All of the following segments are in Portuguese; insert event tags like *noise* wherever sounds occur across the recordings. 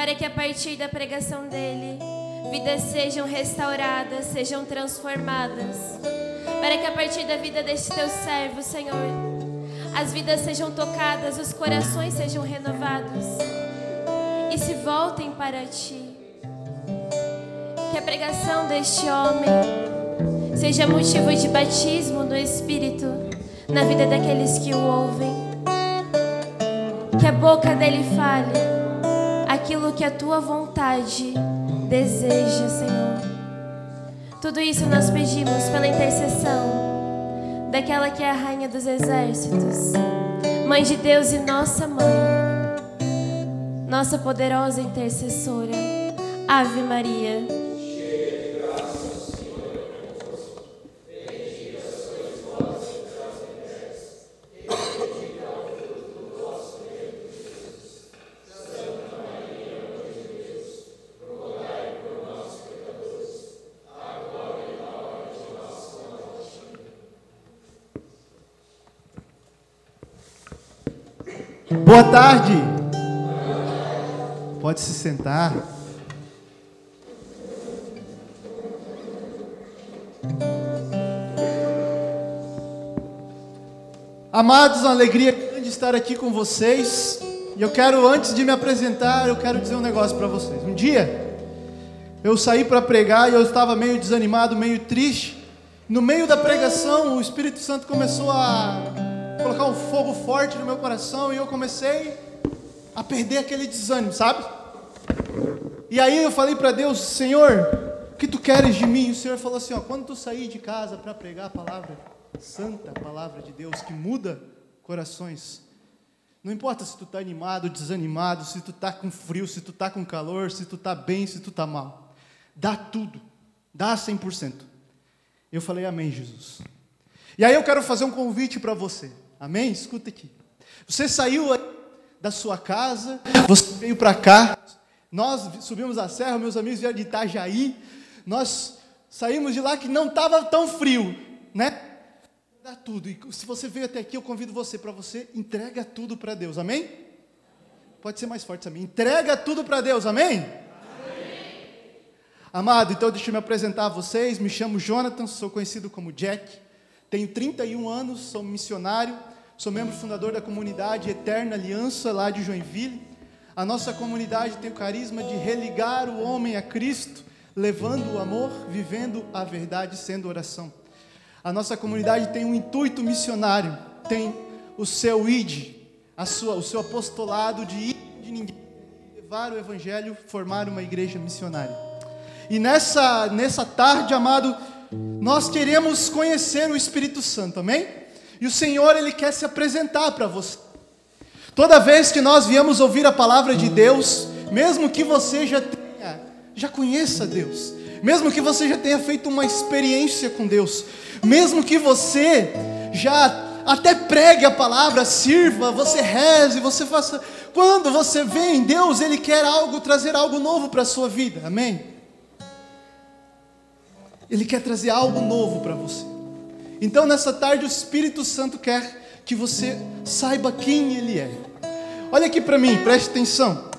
para que a partir da pregação dele, vidas sejam restauradas, sejam transformadas, para que a partir da vida deste teu servo, Senhor, as vidas sejam tocadas, os corações sejam renovados e se voltem para ti. Que a pregação deste homem seja motivo de batismo no Espírito na vida daqueles que o ouvem. Que a boca dele fale aquilo que a tua vontade deseja, Senhor. Tudo isso nós pedimos pela intercessão daquela que é a rainha dos exércitos, mãe de Deus e nossa mãe, nossa poderosa intercessora. Ave Maria. Boa tarde. Pode se sentar. Amados, uma alegria grande estar aqui com vocês. E eu quero, antes de me apresentar, eu quero dizer um negócio para vocês. Um dia, eu saí para pregar e eu estava meio desanimado, meio triste. No meio da pregação, o Espírito Santo começou a colocar um fogo forte no meu coração e eu comecei a perder aquele desânimo, sabe? E aí eu falei para Deus, Senhor, o que tu queres de mim? E o Senhor falou assim, ó, quando tu sair de casa para pregar a palavra santa, a palavra de Deus que muda corações, não importa se tu está animado, desanimado, se tu está com frio, se tu está com calor, se tu está bem, se tu está mal. Dá tudo. Dá 100%. Eu falei, amém, Jesus. E aí eu quero fazer um convite para você. Amém? Escuta aqui. Você saiu da sua casa, você veio para cá, nós subimos a serra, meus amigos vieram de Itajaí, nós saímos de lá que não estava tão frio, né? Dá tudo. E se você veio até aqui, eu convido você para você entrega tudo para Deus. Amém? Pode ser mais forte também. Entrega tudo para Deus. Amém? Amado, então deixa eu me apresentar a vocês. Me chamo Jonathan, sou conhecido como Jack. Tenho 31 anos, sou missionário Sou membro fundador da comunidade Eterna Aliança, lá de Joinville. A nossa comunidade tem o carisma de religar o homem a Cristo, levando o amor, vivendo a verdade, sendo oração. A nossa comunidade tem um intuito missionário, tem o seu id, a sua, o seu apostolado de ir de ninguém, levar o evangelho, formar uma igreja missionária. E nessa, nessa tarde, amado, nós queremos conhecer o Espírito Santo, amém? E o Senhor, Ele quer se apresentar para você. Toda vez que nós viemos ouvir a palavra de Deus, mesmo que você já tenha, já conheça Deus, mesmo que você já tenha feito uma experiência com Deus, mesmo que você já até pregue a palavra, sirva, você reze, você faça. Quando você vem, Deus, Ele quer algo, trazer algo novo para a sua vida, amém? Ele quer trazer algo novo para você. Então, nessa tarde, o Espírito Santo quer que você saiba quem Ele é. Olha aqui para mim, preste atenção.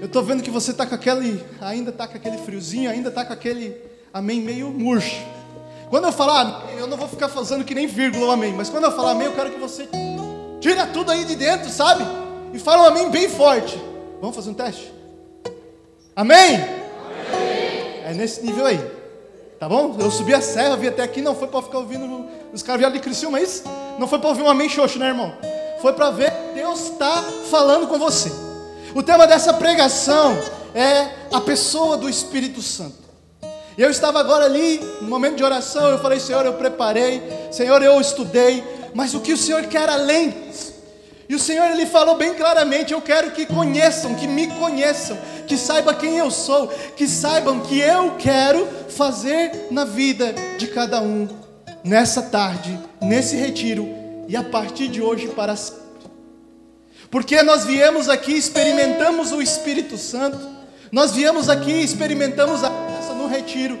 Eu estou vendo que você está com aquele, ainda está com aquele friozinho, ainda está com aquele amém meio murcho. Quando eu falar, eu não vou ficar fazendo que nem vírgula o amém, mas quando eu falar amém, eu quero que você tira tudo aí de dentro, sabe? E fala um amém bem forte. Vamos fazer um teste? Amém? amém. É nesse nível aí. Tá bom? Eu subi a serra, vim até aqui, não foi para ficar ouvindo os caras vieram de Criciúma, é isso? Não foi para ouvir um amém xoxo, né, irmão? Foi para ver Deus está falando com você. O tema dessa pregação é a pessoa do Espírito Santo. Eu estava agora ali, no momento de oração, eu falei, Senhor, eu preparei, Senhor, eu estudei, mas o que o Senhor quer além? E o Senhor ele falou bem claramente: Eu quero que conheçam, que me conheçam, que saibam quem eu sou, que saibam que eu quero fazer na vida de cada um, nessa tarde, nesse retiro e a partir de hoje para sempre. Porque nós viemos aqui, experimentamos o Espírito Santo, nós viemos aqui, experimentamos a graça no retiro,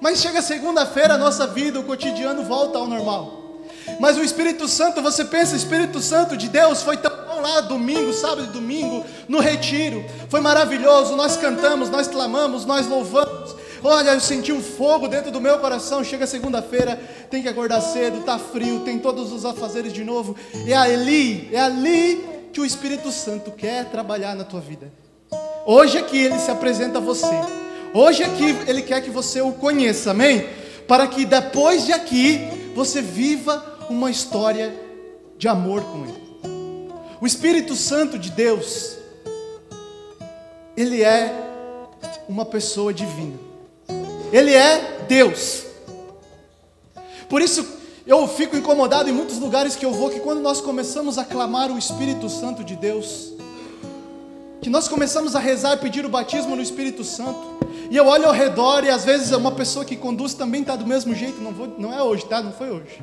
mas chega segunda-feira, a nossa vida, o cotidiano volta ao normal. Mas o Espírito Santo, você pensa, o Espírito Santo de Deus foi tão bom lá domingo, sábado e domingo, no retiro. Foi maravilhoso. Nós cantamos, nós clamamos, nós louvamos. Olha, eu senti um fogo dentro do meu coração. Chega segunda-feira, tem que acordar cedo, tá frio, tem todos os afazeres de novo. É ali, é ali que o Espírito Santo quer trabalhar na tua vida. Hoje aqui ele se apresenta a você. Hoje aqui ele quer que você o conheça, amém? Para que depois de aqui você viva uma história de amor com ele. O Espírito Santo de Deus, ele é uma pessoa divina. Ele é Deus. Por isso eu fico incomodado em muitos lugares que eu vou que quando nós começamos a clamar o Espírito Santo de Deus, que nós começamos a rezar e pedir o batismo no Espírito Santo, e eu olho ao redor e às vezes uma pessoa que conduz também está do mesmo jeito, não, vou, não é hoje, tá? Não foi hoje.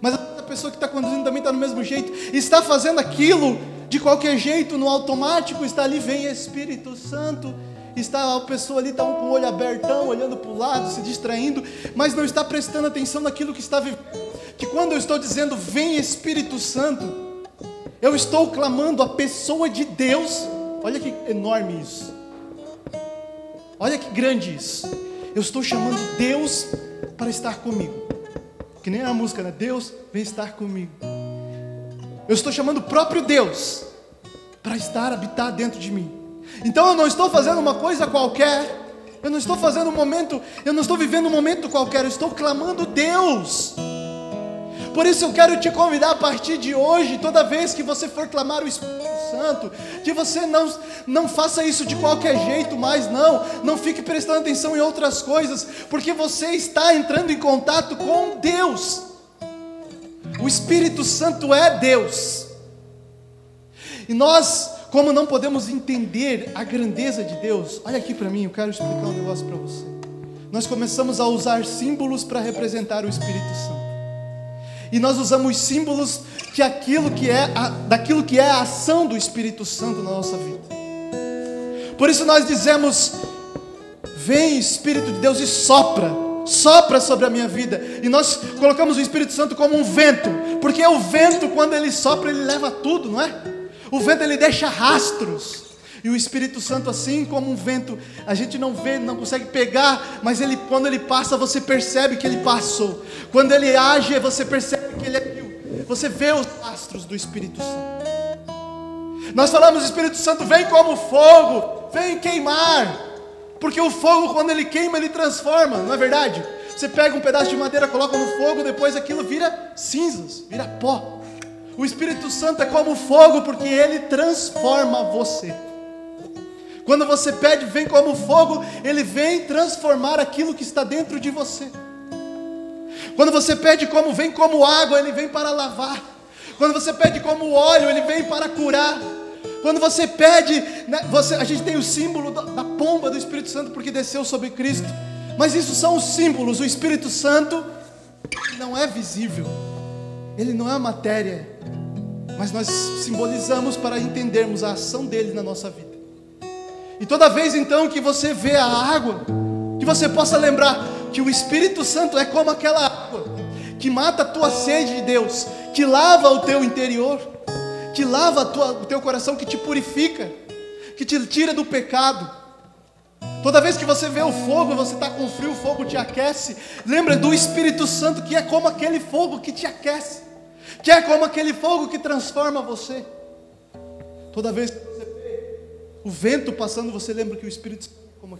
Mas a pessoa que está conduzindo também está do mesmo jeito, está fazendo aquilo de qualquer jeito, no automático, está ali, vem Espírito Santo, está a pessoa ali está com o olho abertão, olhando para o lado, se distraindo, mas não está prestando atenção naquilo que está vivendo. Que quando eu estou dizendo vem Espírito Santo, eu estou clamando a pessoa de Deus. Olha que enorme isso. Olha que grande isso. Eu estou chamando Deus para estar comigo. Que nem a música, né? Deus vem estar comigo. Eu estou chamando o próprio Deus para estar, habitar dentro de mim. Então eu não estou fazendo uma coisa qualquer. Eu não estou fazendo um momento, eu não estou vivendo um momento qualquer, eu estou clamando Deus. Por isso eu quero te convidar a partir de hoje, toda vez que você for clamar o Espírito Santo, que você não, não faça isso de qualquer jeito mais, não. Não fique prestando atenção em outras coisas, porque você está entrando em contato com Deus. O Espírito Santo é Deus. E nós como não podemos entender a grandeza de Deus, olha aqui para mim, eu quero explicar um negócio para você. Nós começamos a usar símbolos para representar o Espírito Santo. E nós usamos símbolos que aquilo que é a, daquilo que é a ação do Espírito Santo na nossa vida. Por isso nós dizemos: Vem Espírito de Deus e sopra, sopra sobre a minha vida. E nós colocamos o Espírito Santo como um vento, porque o vento quando ele sopra ele leva tudo, não é? O vento ele deixa rastros. E o Espírito Santo, assim como um vento, a gente não vê, não consegue pegar, mas ele, quando ele passa, você percebe que ele passou. Quando ele age, você percebe que ele agiu. Você vê os rastros do Espírito Santo. Nós falamos, Espírito Santo vem como fogo, vem queimar. Porque o fogo, quando ele queima, ele transforma, não é verdade? Você pega um pedaço de madeira, coloca no fogo, depois aquilo vira cinzas, vira pó. O Espírito Santo é como fogo, porque ele transforma você. Quando você pede, vem como fogo, ele vem transformar aquilo que está dentro de você. Quando você pede como vem como água, ele vem para lavar. Quando você pede como óleo, ele vem para curar. Quando você pede, né, você, a gente tem o símbolo da, da pomba do Espírito Santo porque desceu sobre Cristo. Mas isso são os símbolos. O Espírito Santo não é visível. Ele não é matéria, mas nós simbolizamos para entendermos a ação dele na nossa vida. E toda vez então que você vê a água, que você possa lembrar que o Espírito Santo é como aquela água que mata a tua sede de Deus, que lava o teu interior, que lava tua, o teu coração, que te purifica, que te tira do pecado. Toda vez que você vê o fogo, você está com frio, o fogo te aquece. Lembra do Espírito Santo que é como aquele fogo que te aquece que é como aquele fogo que transforma você. Toda vez que o vento passando, você lembra que o Espírito Santo é como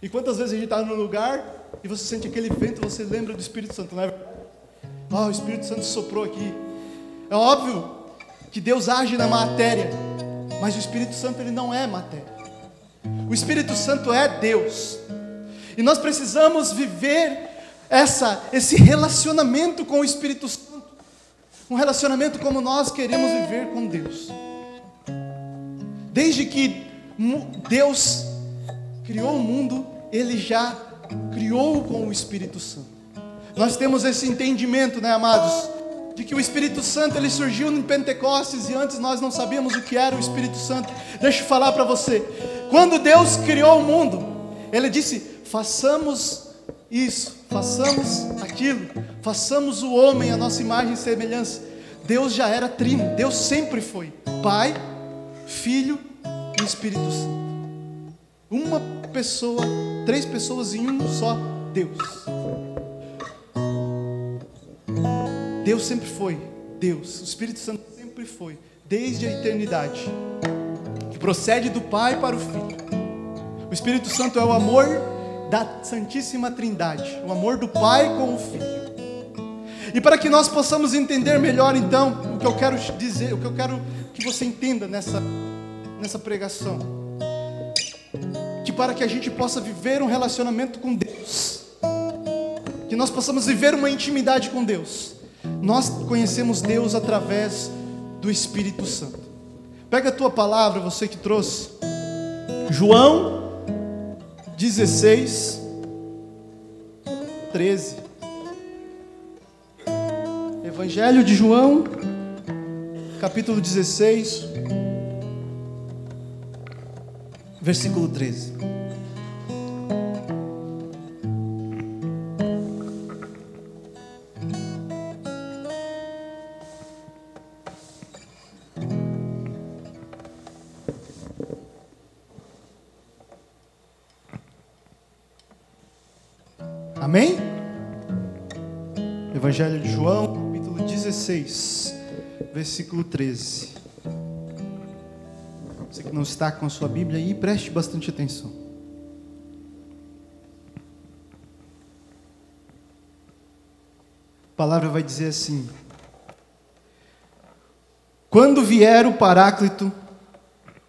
E quantas vezes a gente está num lugar e você sente aquele vento, você lembra do Espírito Santo, não é? Ah, o Espírito Santo soprou aqui. É óbvio que Deus age na matéria, mas o Espírito Santo ele não é matéria. O Espírito Santo é Deus. E nós precisamos viver essa, esse relacionamento com o Espírito Santo um relacionamento como nós queremos viver com Deus. Desde que Deus criou o mundo, Ele já criou com o Espírito Santo. Nós temos esse entendimento, né, amados? De que o Espírito Santo ele surgiu em Pentecostes e antes nós não sabíamos o que era o Espírito Santo. Deixa eu falar para você. Quando Deus criou o mundo, Ele disse: façamos isso, façamos aquilo, façamos o homem a nossa imagem e semelhança. Deus já era trino, Deus sempre foi Pai, Filho e Espírito Santo. Uma pessoa, três pessoas em um só Deus. Deus sempre foi Deus, o Espírito Santo sempre foi, desde a eternidade, que procede do Pai para o Filho. O Espírito Santo é o amor da Santíssima Trindade, o amor do Pai com o Filho. E para que nós possamos entender melhor, então, o que eu quero dizer, o que eu quero que você entenda nessa, nessa pregação, que para que a gente possa viver um relacionamento com Deus, que nós possamos viver uma intimidade com Deus, nós conhecemos Deus através do Espírito Santo. Pega a tua palavra, você que trouxe. João 16, 13. Evangelho de João, capítulo 16, versículo 13. 6, versículo 13. Você que não está com a sua Bíblia aí, preste bastante atenção. A palavra vai dizer assim: Quando vier o Paráclito,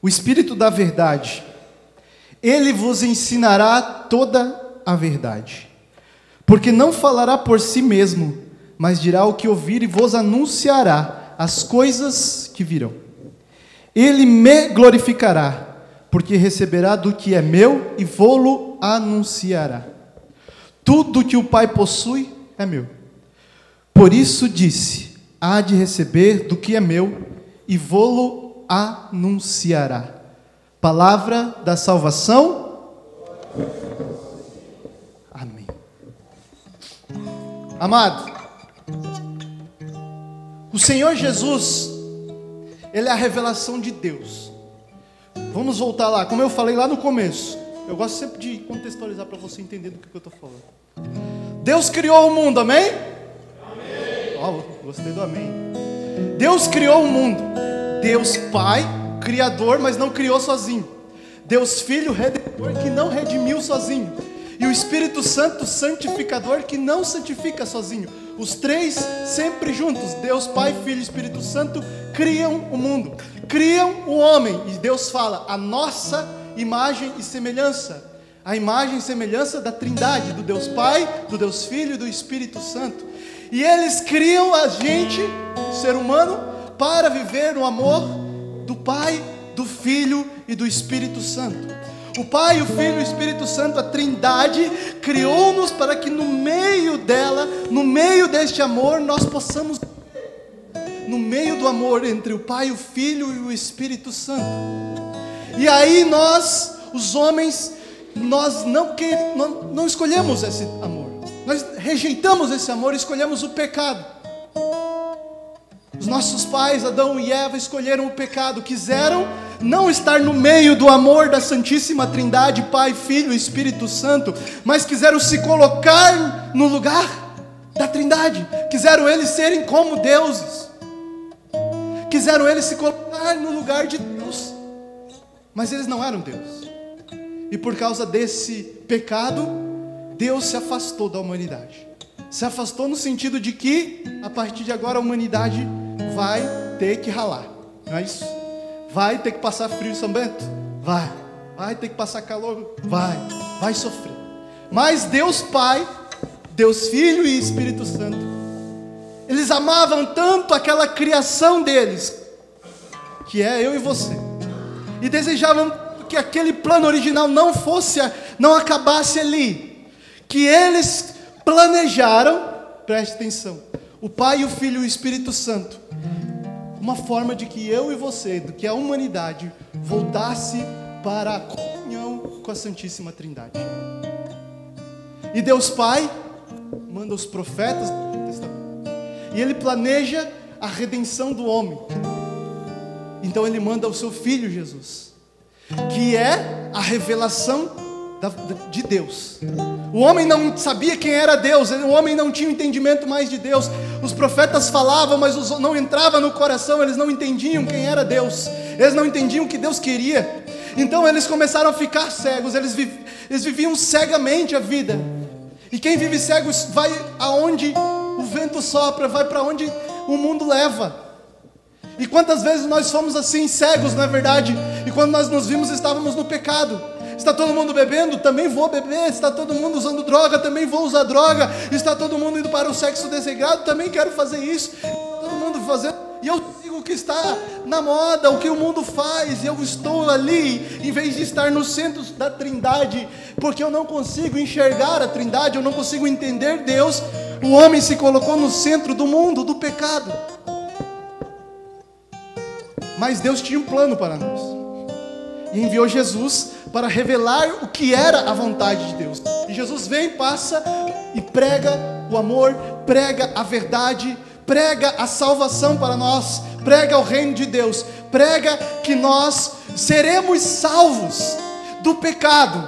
o Espírito da Verdade, ele vos ensinará toda a verdade, porque não falará por si mesmo mas dirá o que ouvir e vos anunciará as coisas que virão. Ele me glorificará, porque receberá do que é meu e vou-lo anunciará. Tudo que o Pai possui é meu. Por isso disse: há de receber do que é meu e vou-lo anunciará. Palavra da salvação. Amado, o Senhor Jesus, Ele é a revelação de Deus. Vamos voltar lá, como eu falei lá no começo. Eu gosto sempre de contextualizar para você entender do que eu estou falando. Deus criou o mundo, amém? Amém. Oh, gostei do amém. Deus criou o mundo. Deus Pai, Criador, mas não criou sozinho. Deus Filho, Redentor, que não redimiu sozinho e o Espírito Santo santificador que não santifica sozinho. Os três sempre juntos, Deus Pai, Filho e Espírito Santo, criam o mundo, criam o homem. E Deus fala: a nossa imagem e semelhança. A imagem e semelhança da Trindade, do Deus Pai, do Deus Filho e do Espírito Santo. E eles criam a gente, ser humano, para viver o amor do Pai, do Filho e do Espírito Santo. O Pai, o Filho e o Espírito Santo, a Trindade, criou-nos para que no meio dela, no meio deste amor, nós possamos, no meio do amor entre o Pai, o Filho e o Espírito Santo. E aí nós, os homens, nós não, que, não, não escolhemos esse amor, nós rejeitamos esse amor e escolhemos o pecado. Os nossos pais, Adão e Eva, escolheram o pecado, quiseram não estar no meio do amor da Santíssima Trindade, Pai, Filho e Espírito Santo, mas quiseram se colocar no lugar da Trindade, quiseram eles serem como deuses, quiseram eles se colocar no lugar de Deus, mas eles não eram Deus, e por causa desse pecado, Deus se afastou da humanidade. Se afastou no sentido de que, a partir de agora, a humanidade vai ter que ralar, não é isso? Vai ter que passar frio em São Bento? Vai. Vai ter que passar calor? Vai. Vai sofrer. Mas Deus Pai, Deus Filho e Espírito Santo, eles amavam tanto aquela criação deles, que é eu e você, e desejavam que aquele plano original não fosse, não acabasse ali, que eles planejaram, preste atenção, o Pai, o Filho e o Espírito Santo uma forma de que eu e você, do que a humanidade, voltasse para a comunhão com a Santíssima Trindade. E Deus Pai manda os profetas do Testamento. E ele planeja a redenção do homem. Então ele manda o seu filho Jesus, que é a revelação de Deus. O homem não sabia quem era Deus, o homem não tinha entendimento mais de Deus. Os profetas falavam, mas não entrava no coração, eles não entendiam quem era Deus, eles não entendiam o que Deus queria. Então eles começaram a ficar cegos, eles, eles viviam cegamente a vida. E quem vive cego vai aonde o vento sopra, vai para onde o mundo leva. E quantas vezes nós fomos assim cegos, na é verdade? E quando nós nos vimos, estávamos no pecado. Está todo mundo bebendo? Também vou beber. Está todo mundo usando droga? Também vou usar droga. Está todo mundo indo para o sexo desregrado? Também quero fazer isso. Todo mundo fazendo. E eu sigo o que está na moda, o que o mundo faz. E eu estou ali, em vez de estar no centro da trindade, porque eu não consigo enxergar a trindade, eu não consigo entender Deus. O homem se colocou no centro do mundo, do pecado. Mas Deus tinha um plano para nós. E enviou Jesus para revelar o que era a vontade de Deus. E Jesus vem, passa e prega o amor, prega a verdade, prega a salvação para nós, prega o reino de Deus, prega que nós seremos salvos do pecado.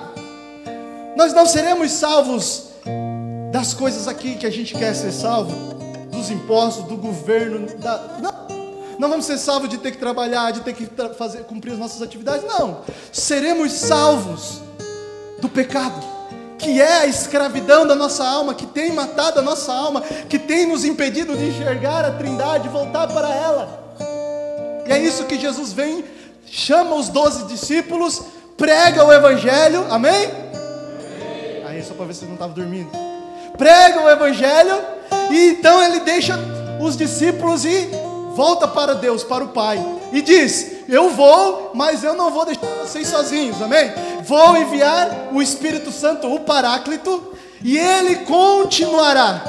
Nós não seremos salvos das coisas aqui que a gente quer ser salvo, dos impostos, do governo, da... não. Não vamos ser salvos de ter que trabalhar, de ter que fazer, cumprir as nossas atividades. Não. Seremos salvos do pecado, que é a escravidão da nossa alma, que tem matado a nossa alma, que tem nos impedido de enxergar a Trindade, voltar para ela. E é isso que Jesus vem, chama os doze discípulos, prega o Evangelho, amém? amém. Aí, só para ver se não estava dormindo. Prega o Evangelho, e então ele deixa os discípulos ir volta para Deus, para o Pai, e diz: Eu vou, mas eu não vou deixar vocês sozinhos, amém? Vou enviar o Espírito Santo, o Paráclito, e ele continuará,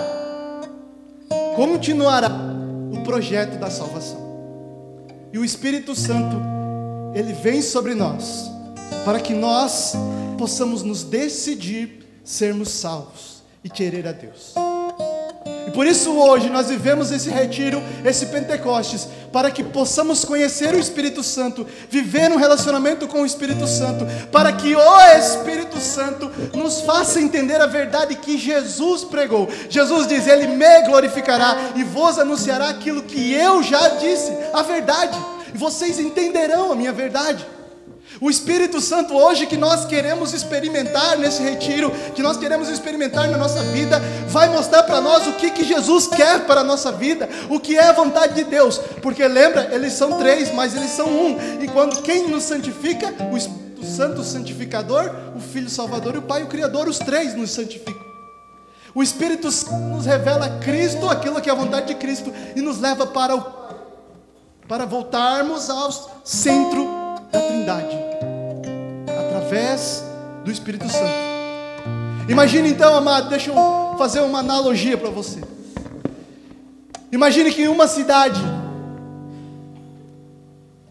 continuará o projeto da salvação. E o Espírito Santo, ele vem sobre nós, para que nós possamos nos decidir sermos salvos e querer a Deus. Por isso hoje nós vivemos esse retiro, esse Pentecostes, para que possamos conhecer o Espírito Santo, viver um relacionamento com o Espírito Santo, para que o Espírito Santo nos faça entender a verdade que Jesus pregou. Jesus diz: Ele me glorificará e vos anunciará aquilo que eu já disse, a verdade, e vocês entenderão a minha verdade. O Espírito Santo hoje que nós queremos experimentar nesse retiro, que nós queremos experimentar na nossa vida, vai mostrar para nós o que, que Jesus quer para a nossa vida, o que é a vontade de Deus. Porque lembra, eles são três, mas eles são um. E quando quem nos santifica, o Espírito Santo o santificador, o Filho Salvador e o Pai o Criador, os três nos santificam. O Espírito Santo nos revela Cristo, aquilo que é a vontade de Cristo, e nos leva para o para voltarmos ao centro da Trindade através do Espírito Santo. Imagine então, amado, deixa eu fazer uma analogia para você. Imagine que em uma cidade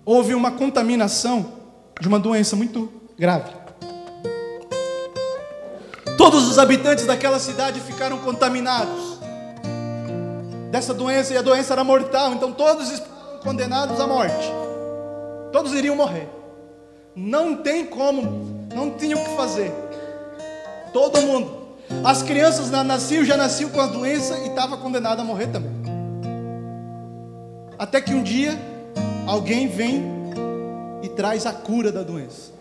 houve uma contaminação de uma doença muito grave. Todos os habitantes daquela cidade ficaram contaminados dessa doença e a doença era mortal, então todos estavam condenados à morte. Todos iriam morrer. Não tem como, não tinha o que fazer. Todo mundo. As crianças nasciam, já nasciam com a doença e estava condenado a morrer também. Até que um dia alguém vem e traz a cura da doença.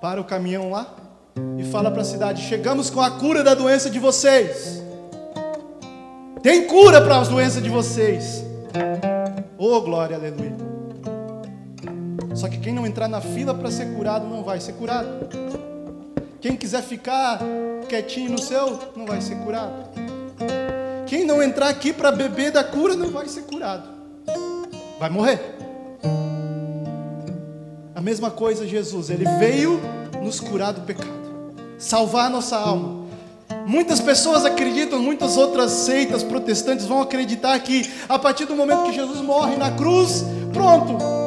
Para o caminhão lá e fala para a cidade: Chegamos com a cura da doença de vocês. Tem cura para as doenças de vocês. Oh, glória, aleluia. Só que quem não entrar na fila para ser curado não vai ser curado. Quem quiser ficar quietinho no seu não vai ser curado. Quem não entrar aqui para beber da cura não vai ser curado. Vai morrer. A mesma coisa Jesus, ele veio nos curar do pecado, salvar a nossa alma. Muitas pessoas acreditam, muitas outras seitas protestantes vão acreditar que a partir do momento que Jesus morre na cruz, pronto,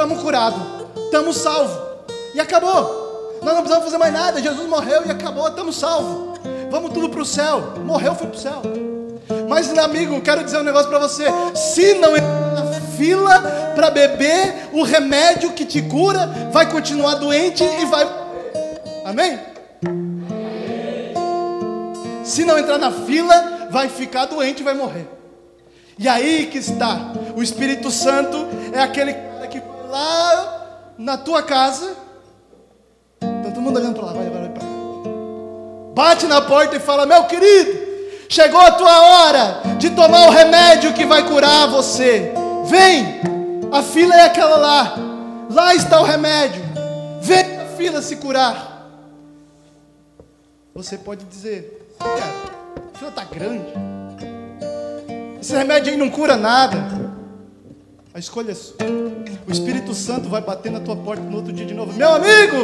estamos curados, estamos salvos. E acabou. Nós não precisamos fazer mais nada. Jesus morreu e acabou, estamos salvos. Vamos tudo para o céu. Morreu, foi para o céu. Mas, amigo, quero dizer um negócio para você: se não entrar na fila para beber o remédio que te cura, vai continuar doente e vai. Amém? Se não entrar na fila, vai ficar doente e vai morrer. E aí que está. O Espírito Santo é aquele lá na tua casa. Tá todo mundo olhando para lá, vai, vai, vai para. Bate na porta e fala: Meu querido, chegou a tua hora de tomar o remédio que vai curar você. Vem, a fila é aquela lá. Lá está o remédio. Vem a fila se curar. Você pode dizer: Cara, a fila está grande. Esse remédio aí não cura nada. A escolha é sua. O Espírito Santo vai bater na tua porta no outro dia de novo. Meu amigo,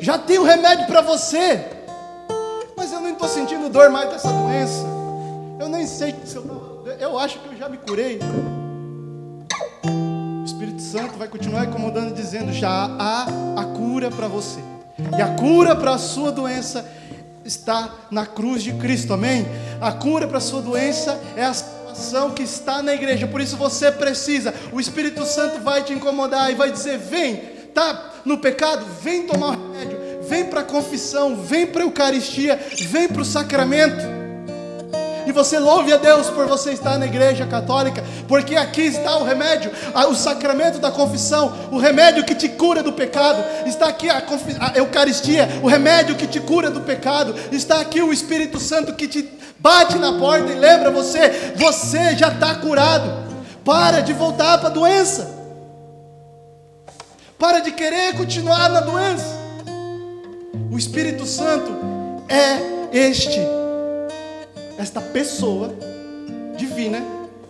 já tem o um remédio para você. Mas eu não estou sentindo dor mais dessa doença. Eu nem sei se eu Eu acho que eu já me curei. O Espírito Santo vai continuar incomodando, dizendo: já há a cura para você. E a cura para a sua doença está na cruz de Cristo, amém? A cura para a sua doença é a que está na igreja, por isso você precisa. O Espírito Santo vai te incomodar e vai dizer: vem, tá no pecado, vem tomar o remédio, vem para a confissão, vem para a Eucaristia, vem para o sacramento. E você louve a Deus por você estar na igreja católica, porque aqui está o remédio, o sacramento da confissão, o remédio que te cura do pecado. Está aqui a, a Eucaristia, o remédio que te cura do pecado. Está aqui o Espírito Santo que te bate na porta e lembra você: você já está curado. Para de voltar para a doença. Para de querer continuar na doença. O Espírito Santo é este esta pessoa divina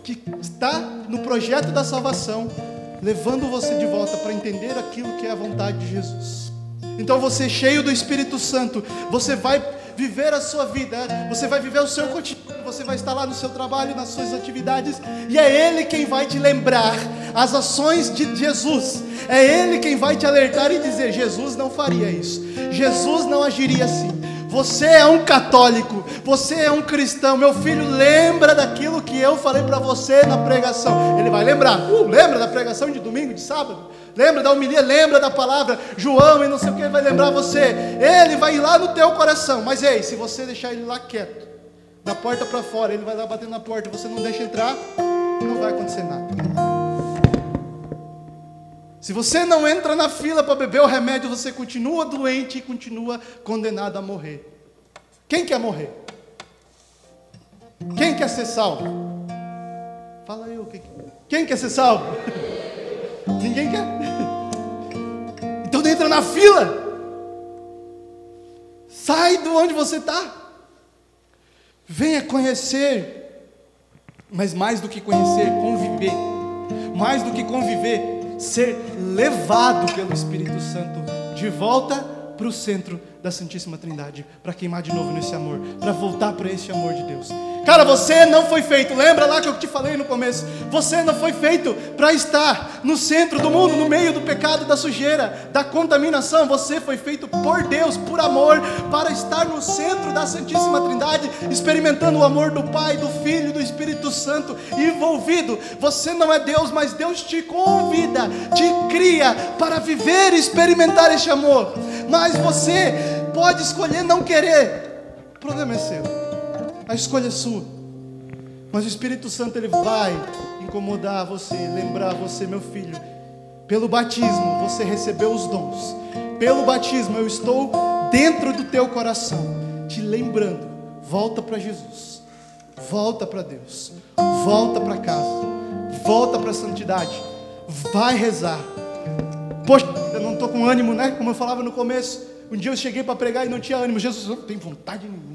que está no projeto da salvação, levando você de volta para entender aquilo que é a vontade de Jesus. Então você cheio do Espírito Santo, você vai viver a sua vida, você vai viver o seu cotidiano, você vai estar lá no seu trabalho, nas suas atividades, e é Ele quem vai te lembrar as ações de Jesus, é Ele quem vai te alertar e dizer: Jesus não faria isso, Jesus não agiria assim. Você é um católico, você é um cristão. Meu filho, lembra daquilo que eu falei para você na pregação. Ele vai lembrar. Uh, lembra da pregação de domingo, de sábado? Lembra da homilia? Lembra da palavra? João e não sei o que, ele vai lembrar você. Ele vai ir lá no teu coração. Mas ei, se você deixar ele lá quieto, da porta para fora, ele vai lá batendo na porta, você não deixa entrar, não vai acontecer nada. Se você não entra na fila para beber o remédio, você continua doente e continua condenado a morrer. Quem quer morrer? Quem quer ser salvo? Fala eu. Quem quer ser salvo? *laughs* Ninguém quer. Então entra na fila. Sai de onde você está. Venha conhecer. Mas mais do que conhecer, conviver. Mais do que conviver, ser levado pelo Espírito Santo de volta para o centro da Santíssima Trindade, para queimar de novo nesse amor, para voltar para esse amor de Deus. Cara, você não foi feito, lembra lá que eu te falei no começo? Você não foi feito para estar no centro do mundo, no meio do pecado, da sujeira, da contaminação. Você foi feito por Deus, por amor, para estar no centro da Santíssima Trindade, experimentando o amor do Pai, do Filho do Espírito Santo envolvido. Você não é Deus, mas Deus te convida, te cria para viver e experimentar este amor. Mas você pode escolher não querer. O problema é seu. A escolha é sua. Mas o Espírito Santo ele vai incomodar você, lembrar você, meu filho. Pelo batismo você recebeu os dons. Pelo batismo eu estou dentro do teu coração, te lembrando. Volta para Jesus. Volta para Deus. Volta para casa. Volta para a santidade. Vai rezar. Poxa, eu não estou com ânimo, né? Como eu falava no começo. Um dia eu cheguei para pregar e não tinha ânimo. Jesus, não tem vontade nenhuma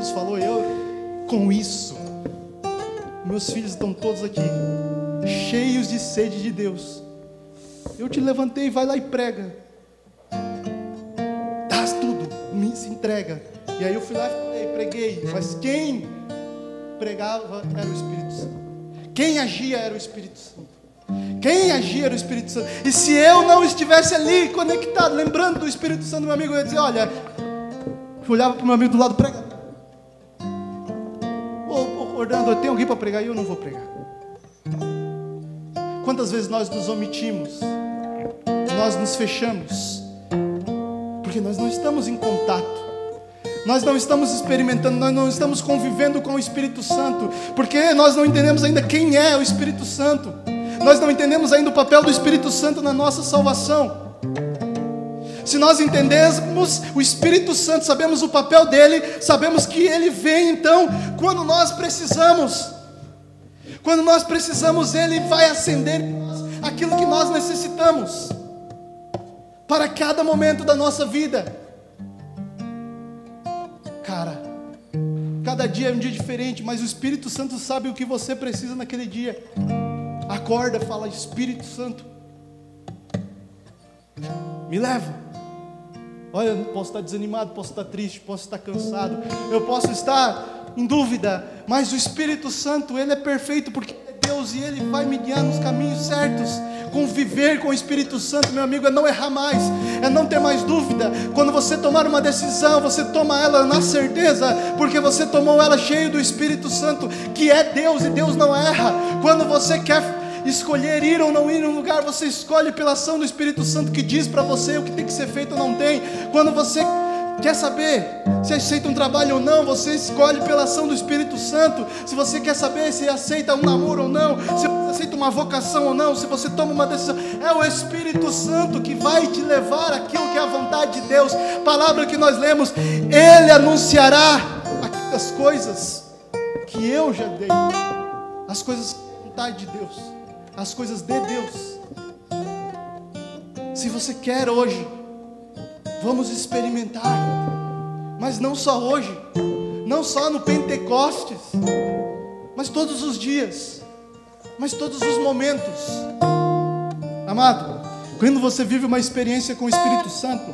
Jesus falou, eu com isso, meus filhos estão todos aqui, cheios de sede de Deus. Eu te levantei, vai lá e prega. Dás tudo, me se entrega. E aí eu fui lá e falei, preguei. Mas quem pregava era o Espírito Santo. Quem agia era o Espírito Santo. Quem agia era o Espírito Santo. E se eu não estivesse ali conectado, lembrando do Espírito Santo, meu amigo, eu ia dizer: olha, eu olhava para o meu amigo do lado pregar. Para pregar e eu não vou pregar. Quantas vezes nós nos omitimos, nós nos fechamos, porque nós não estamos em contato. Nós não estamos experimentando, nós não estamos convivendo com o Espírito Santo, porque nós não entendemos ainda quem é o Espírito Santo. Nós não entendemos ainda o papel do Espírito Santo na nossa salvação. Se nós entendemos o Espírito Santo, sabemos o papel dele, sabemos que ele vem então quando nós precisamos. Quando nós precisamos, ele vai acender aquilo que nós necessitamos para cada momento da nossa vida. Cara, cada dia é um dia diferente, mas o Espírito Santo sabe o que você precisa naquele dia. Acorda, fala, Espírito Santo, me leva. Olha, eu posso estar desanimado, posso estar triste, posso estar cansado, eu posso estar em dúvida, mas o Espírito Santo, ele é perfeito porque é Deus e ele vai me guiar nos caminhos certos. Conviver com o Espírito Santo, meu amigo, é não errar mais, é não ter mais dúvida. Quando você tomar uma decisão, você toma ela na certeza, porque você tomou ela cheio do Espírito Santo, que é Deus e Deus não erra. Quando você quer escolher ir ou não ir em um lugar, você escolhe pela ação do Espírito Santo que diz para você o que tem que ser feito ou não tem. Quando você quer saber se aceita um trabalho ou não, você escolhe pela ação do Espírito Santo. Se você quer saber se aceita um namoro ou não, se você aceita uma vocação ou não, se você toma uma decisão, é o Espírito Santo que vai te levar aquilo que é a vontade de Deus. Palavra que nós lemos, ele anunciará as coisas que eu já dei, as coisas da vontade de Deus as coisas de Deus. Se você quer hoje, vamos experimentar, mas não só hoje, não só no Pentecostes, mas todos os dias, mas todos os momentos. Amado, quando você vive uma experiência com o Espírito Santo,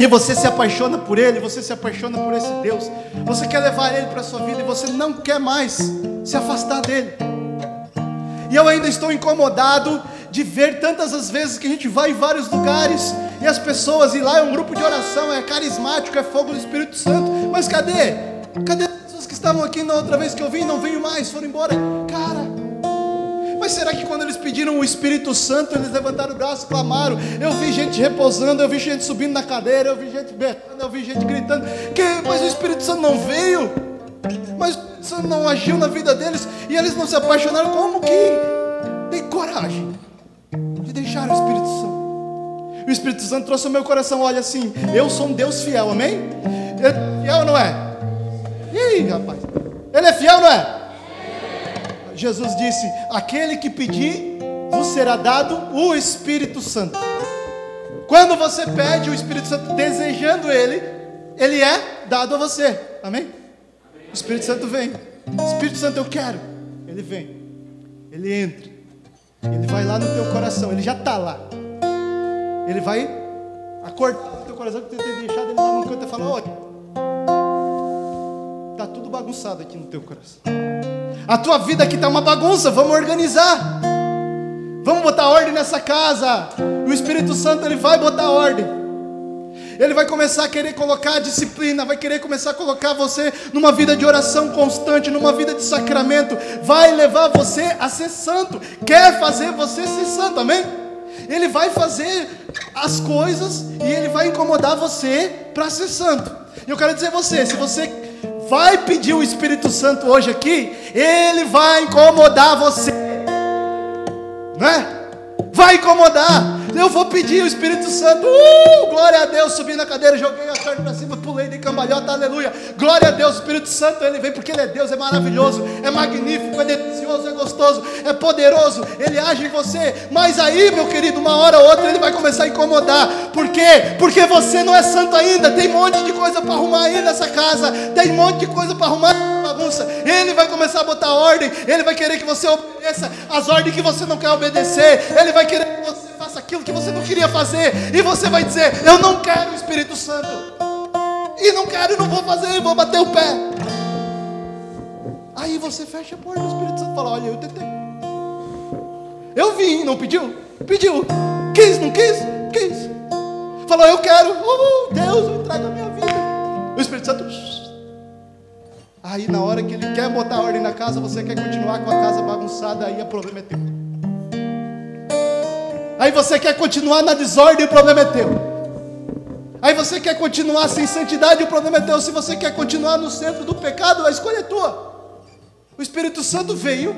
e você se apaixona por Ele, você se apaixona por esse Deus, você quer levar Ele para a sua vida e você não quer mais se afastar dele. E eu ainda estou incomodado de ver tantas as vezes que a gente vai em vários lugares e as pessoas, e lá é um grupo de oração, é carismático, é fogo do Espírito Santo. Mas cadê? Cadê as pessoas que estavam aqui na outra vez que eu vim, não veio mais, foram embora? Cara, mas será que quando eles pediram o Espírito Santo, eles levantaram o braço e clamaram? Eu vi gente repousando, eu vi gente subindo na cadeira, eu vi gente berrando, eu vi gente gritando. Que, mas o Espírito Santo não veio? Mas Santo não agiu na vida deles e eles não se apaixonaram. Como que tem coragem de deixar o Espírito Santo? O Espírito Santo trouxe ao meu coração: olha assim, eu sou um Deus fiel, amém? É fiel ou não é? E aí, rapaz? Ele é fiel ou não é? Jesus disse: aquele que pedir, vos será dado o Espírito Santo. Quando você pede o Espírito Santo desejando ele, ele é dado a você, amém? O Espírito Santo vem. Espírito Santo, eu quero. Ele vem. Ele entra. Ele vai lá no teu coração. Ele já está lá. Ele vai acordar no teu coração que tu tem deixado ele lá no canto e falar: olha, está tudo bagunçado aqui no teu coração. A tua vida aqui está uma bagunça. Vamos organizar. Vamos botar ordem nessa casa. O Espírito Santo ele vai botar ordem. Ele vai começar a querer colocar a disciplina, vai querer começar a colocar você numa vida de oração constante, numa vida de sacramento, vai levar você a ser santo, quer fazer você ser santo, amém? Ele vai fazer as coisas e ele vai incomodar você para ser santo. E eu quero dizer a você, se você vai pedir o Espírito Santo hoje aqui, ele vai incomodar você. Não é? Vai incomodar. Eu vou pedir o Espírito Santo. Uh, glória a Deus. Subi na cadeira, joguei a carne para cima, pulei de cambalhota. Aleluia. Glória a Deus. O Espírito Santo, ele vem porque ele é Deus, é maravilhoso, é magnífico, é delicioso, é gostoso, é poderoso. Ele age em você. Mas aí, meu querido, uma hora ou outra ele vai começar a incomodar. Por quê? Porque você não é santo ainda. Tem um monte de coisa para arrumar aí nessa casa. Tem um monte de coisa para arrumar bagunça. Ele vai começar a botar ordem. Ele vai querer que você obedeça as ordens que você não quer obedecer. Ele vai querer que você faça aquilo que você não queria fazer. E você vai dizer: Eu não quero o Espírito Santo. E não quero, e não vou fazer, vou bater o pé. Aí você fecha a porta do Espírito Santo e fala: Olha, eu tentei. Eu vim, não pediu? Pediu. Quis, não quis? Quis. Falou: Eu quero. Oh, Deus, entrega a minha vida. O Espírito Santo. Aí na hora que ele quer botar ordem na casa, você quer continuar com a casa bagunçada, aí o problema é teu. Aí você quer continuar na desordem, o problema é teu. Aí você quer continuar sem santidade, o problema é teu. Se você quer continuar no centro do pecado, a escolha é tua. O Espírito Santo veio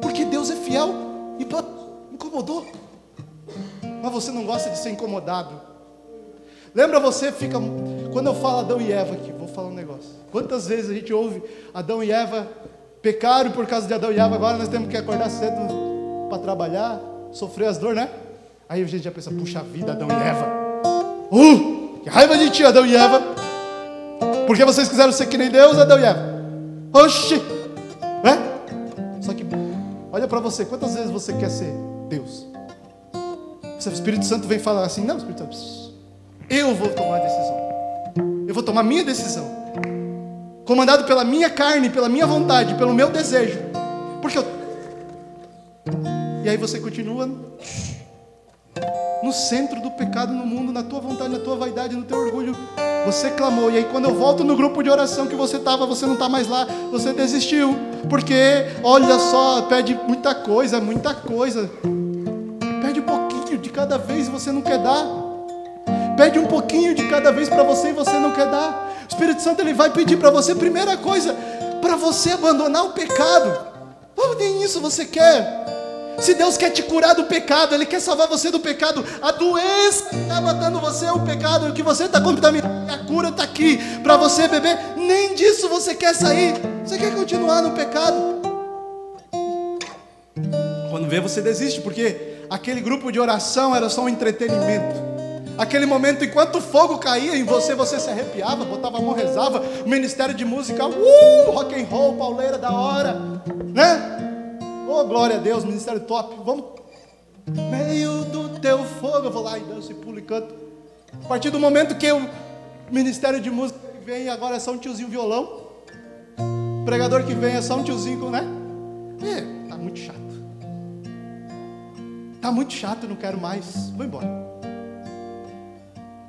porque Deus é fiel e incomodou. Mas você não gosta de ser incomodado. Lembra você fica quando eu falo Adão e Eva aqui, vou falar um negócio. Quantas vezes a gente ouve Adão e Eva pecaram por causa de Adão e Eva, agora nós temos que acordar cedo para trabalhar, sofrer as dores, né? Aí a gente já pensa, puxa vida, Adão e Eva. Uh! Que raiva de ti, Adão e Eva. Porque vocês quiseram ser que nem Deus, Adão e Eva. Oxi! É? Só que, olha para você, quantas vezes você quer ser Deus? O Espírito Santo vem falar assim: não, Espírito Santo, eu vou tomar a decisão. Eu vou tomar minha decisão. Comandado pela minha carne, pela minha vontade, pelo meu desejo. Porque eu. E aí você continua no centro do pecado no mundo, na tua vontade, na tua vaidade, no teu orgulho. Você clamou, e aí quando eu volto no grupo de oração que você estava, você não está mais lá, você desistiu, porque olha só, pede muita coisa, muita coisa, pede um pouquinho de cada vez e você não quer dar, pede um pouquinho de cada vez para você e você não quer dar. O Espírito Santo ele vai pedir para você, primeira coisa, para você abandonar o pecado. Oh, nem isso você quer. Se Deus quer te curar do pecado, Ele quer salvar você do pecado, a doença que está matando você é o pecado, o que você está contaminando, a cura está aqui para você beber, nem disso você quer sair, você quer continuar no pecado. Quando vê, você desiste, porque aquele grupo de oração era só um entretenimento. Aquele momento, enquanto o fogo caía em você, você se arrepiava, botava a mão, rezava, o ministério de música, uh, rock and roll, pauleira da hora, né? Oh, glória a Deus, ministério top. Vamos. Meio do teu fogo. Eu vou lá e danço e pulo e canto. A partir do momento que o ministério de música vem, agora é só um tiozinho violão. O pregador que vem é só um tiozinho, né? É, tá muito chato. Tá muito chato, não quero mais. Vou embora.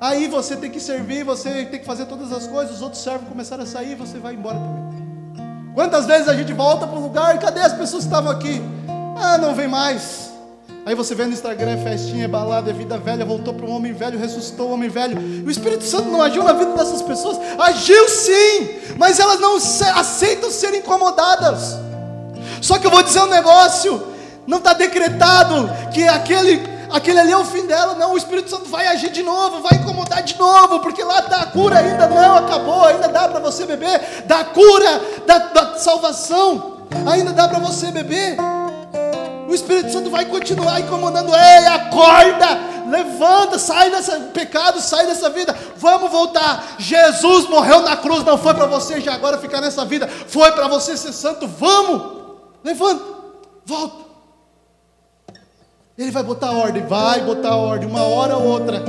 Aí você tem que servir, você tem que fazer todas as coisas, os outros servos começaram a sair, você vai embora também. Quantas vezes a gente volta para o lugar, cadê as pessoas que estavam aqui? Ah, não vem mais. Aí você vê no Instagram, é festinha, é balada, é vida velha, voltou para um homem velho, ressuscitou o homem velho. O Espírito Santo não agiu na vida dessas pessoas? Agiu sim, mas elas não aceitam ser incomodadas. Só que eu vou dizer um negócio: não está decretado que aquele aquele ali é o fim dela, não, o Espírito Santo vai agir de novo, vai incomodar de novo, porque lá está a cura ainda não acabou, ainda dá para você beber, da cura, da, da salvação, ainda dá para você beber. O Espírito Santo vai continuar incomodando, ei, acorda, levanta, sai desse pecado, sai dessa vida, vamos voltar. Jesus morreu na cruz, não foi para você já agora ficar nessa vida, foi para você ser santo, vamos, levanta, volta. Ele vai botar ordem, vai botar ordem, uma hora ou outra,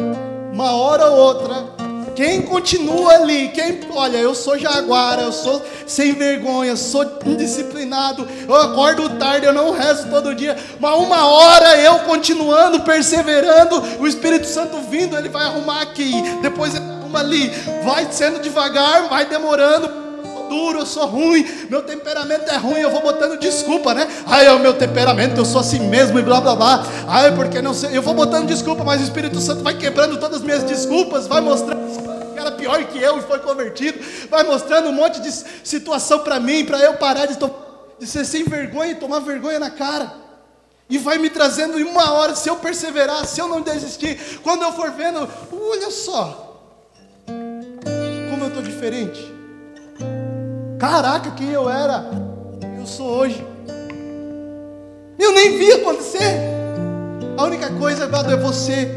uma hora ou outra. Quem continua ali, quem, olha, eu sou jaguara, eu sou sem vergonha, sou indisciplinado, eu acordo tarde, eu não rezo todo dia, mas uma hora eu continuando, perseverando, o Espírito Santo vindo, ele vai arrumar aqui, depois ele arruma ali, vai sendo devagar, vai demorando, duro, eu sou ruim, meu temperamento é ruim, eu vou botando desculpa, né? Ai, é o meu temperamento, eu sou assim mesmo e blá blá blá. Ai, porque não sei, eu vou botando desculpa, mas o Espírito Santo vai quebrando todas as minhas desculpas, vai mostrando que era pior que eu e foi convertido, vai mostrando um monte de situação para mim, para eu parar de, de ser sem vergonha e tomar vergonha na cara. E vai me trazendo em uma hora, se eu perseverar, se eu não desistir, quando eu for vendo, olha só, como eu estou diferente. Caraca, quem eu era, eu sou hoje. Eu nem vi acontecer. A única coisa, Eduardo, é você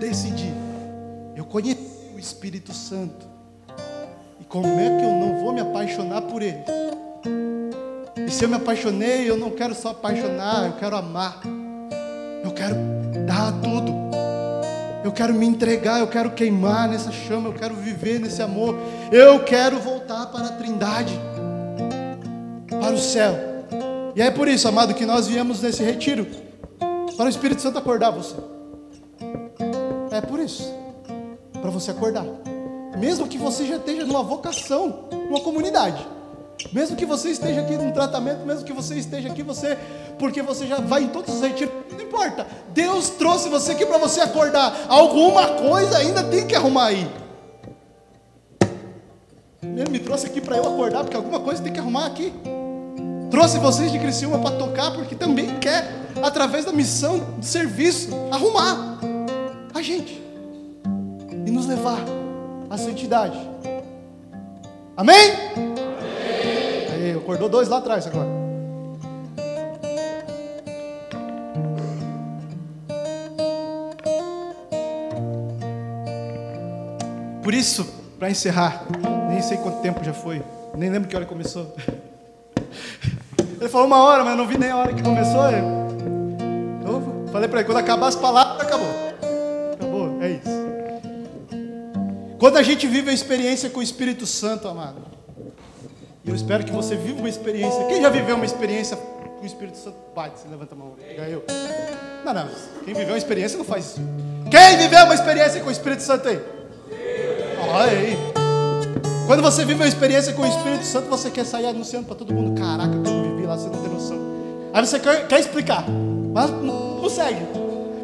decidir. Eu conheci o Espírito Santo. E como é que eu não vou me apaixonar por ele? E se eu me apaixonei, eu não quero só apaixonar, eu quero amar. Eu quero dar tudo. Eu quero me entregar, eu quero queimar nessa chama, eu quero viver nesse amor. Eu quero voltar para a Trindade, para o céu. E é por isso, amado, que nós viemos nesse retiro para o Espírito Santo acordar você. É por isso, para você acordar. Mesmo que você já esteja numa vocação, uma comunidade. Mesmo que você esteja aqui num tratamento, mesmo que você esteja aqui, você, porque você já vai em todos os retiros, não importa. Deus trouxe você aqui para você acordar. Alguma coisa ainda tem que arrumar aí. Ele me trouxe aqui para eu acordar, porque alguma coisa tem que arrumar aqui. Trouxe vocês de Criciúma para tocar, porque também quer, através da missão de serviço, arrumar a gente e nos levar à santidade. Amém? Amém. Aí, acordou dois lá atrás agora. Por isso, para encerrar, nem sei quanto tempo já foi, nem lembro que hora começou. Ele falou uma hora, mas eu não vi nem a hora que começou. Eu falei para ele, quando acabar as palavras, acabou. Acabou, é isso. Quando a gente vive a experiência com o Espírito Santo, amado, eu espero que você viva uma experiência. Quem já viveu uma experiência com o Espírito Santo? Bate, se levanta a mão. Eu. Não, não. Quem viveu uma experiência não faz isso. Quem viveu uma experiência com o Espírito Santo aí? Olha aí. Quando você vive uma experiência com o Espírito Santo, você quer sair anunciando para todo mundo: Caraca, eu vivi lá, você não tem noção. Aí você quer, quer explicar, mas não consegue.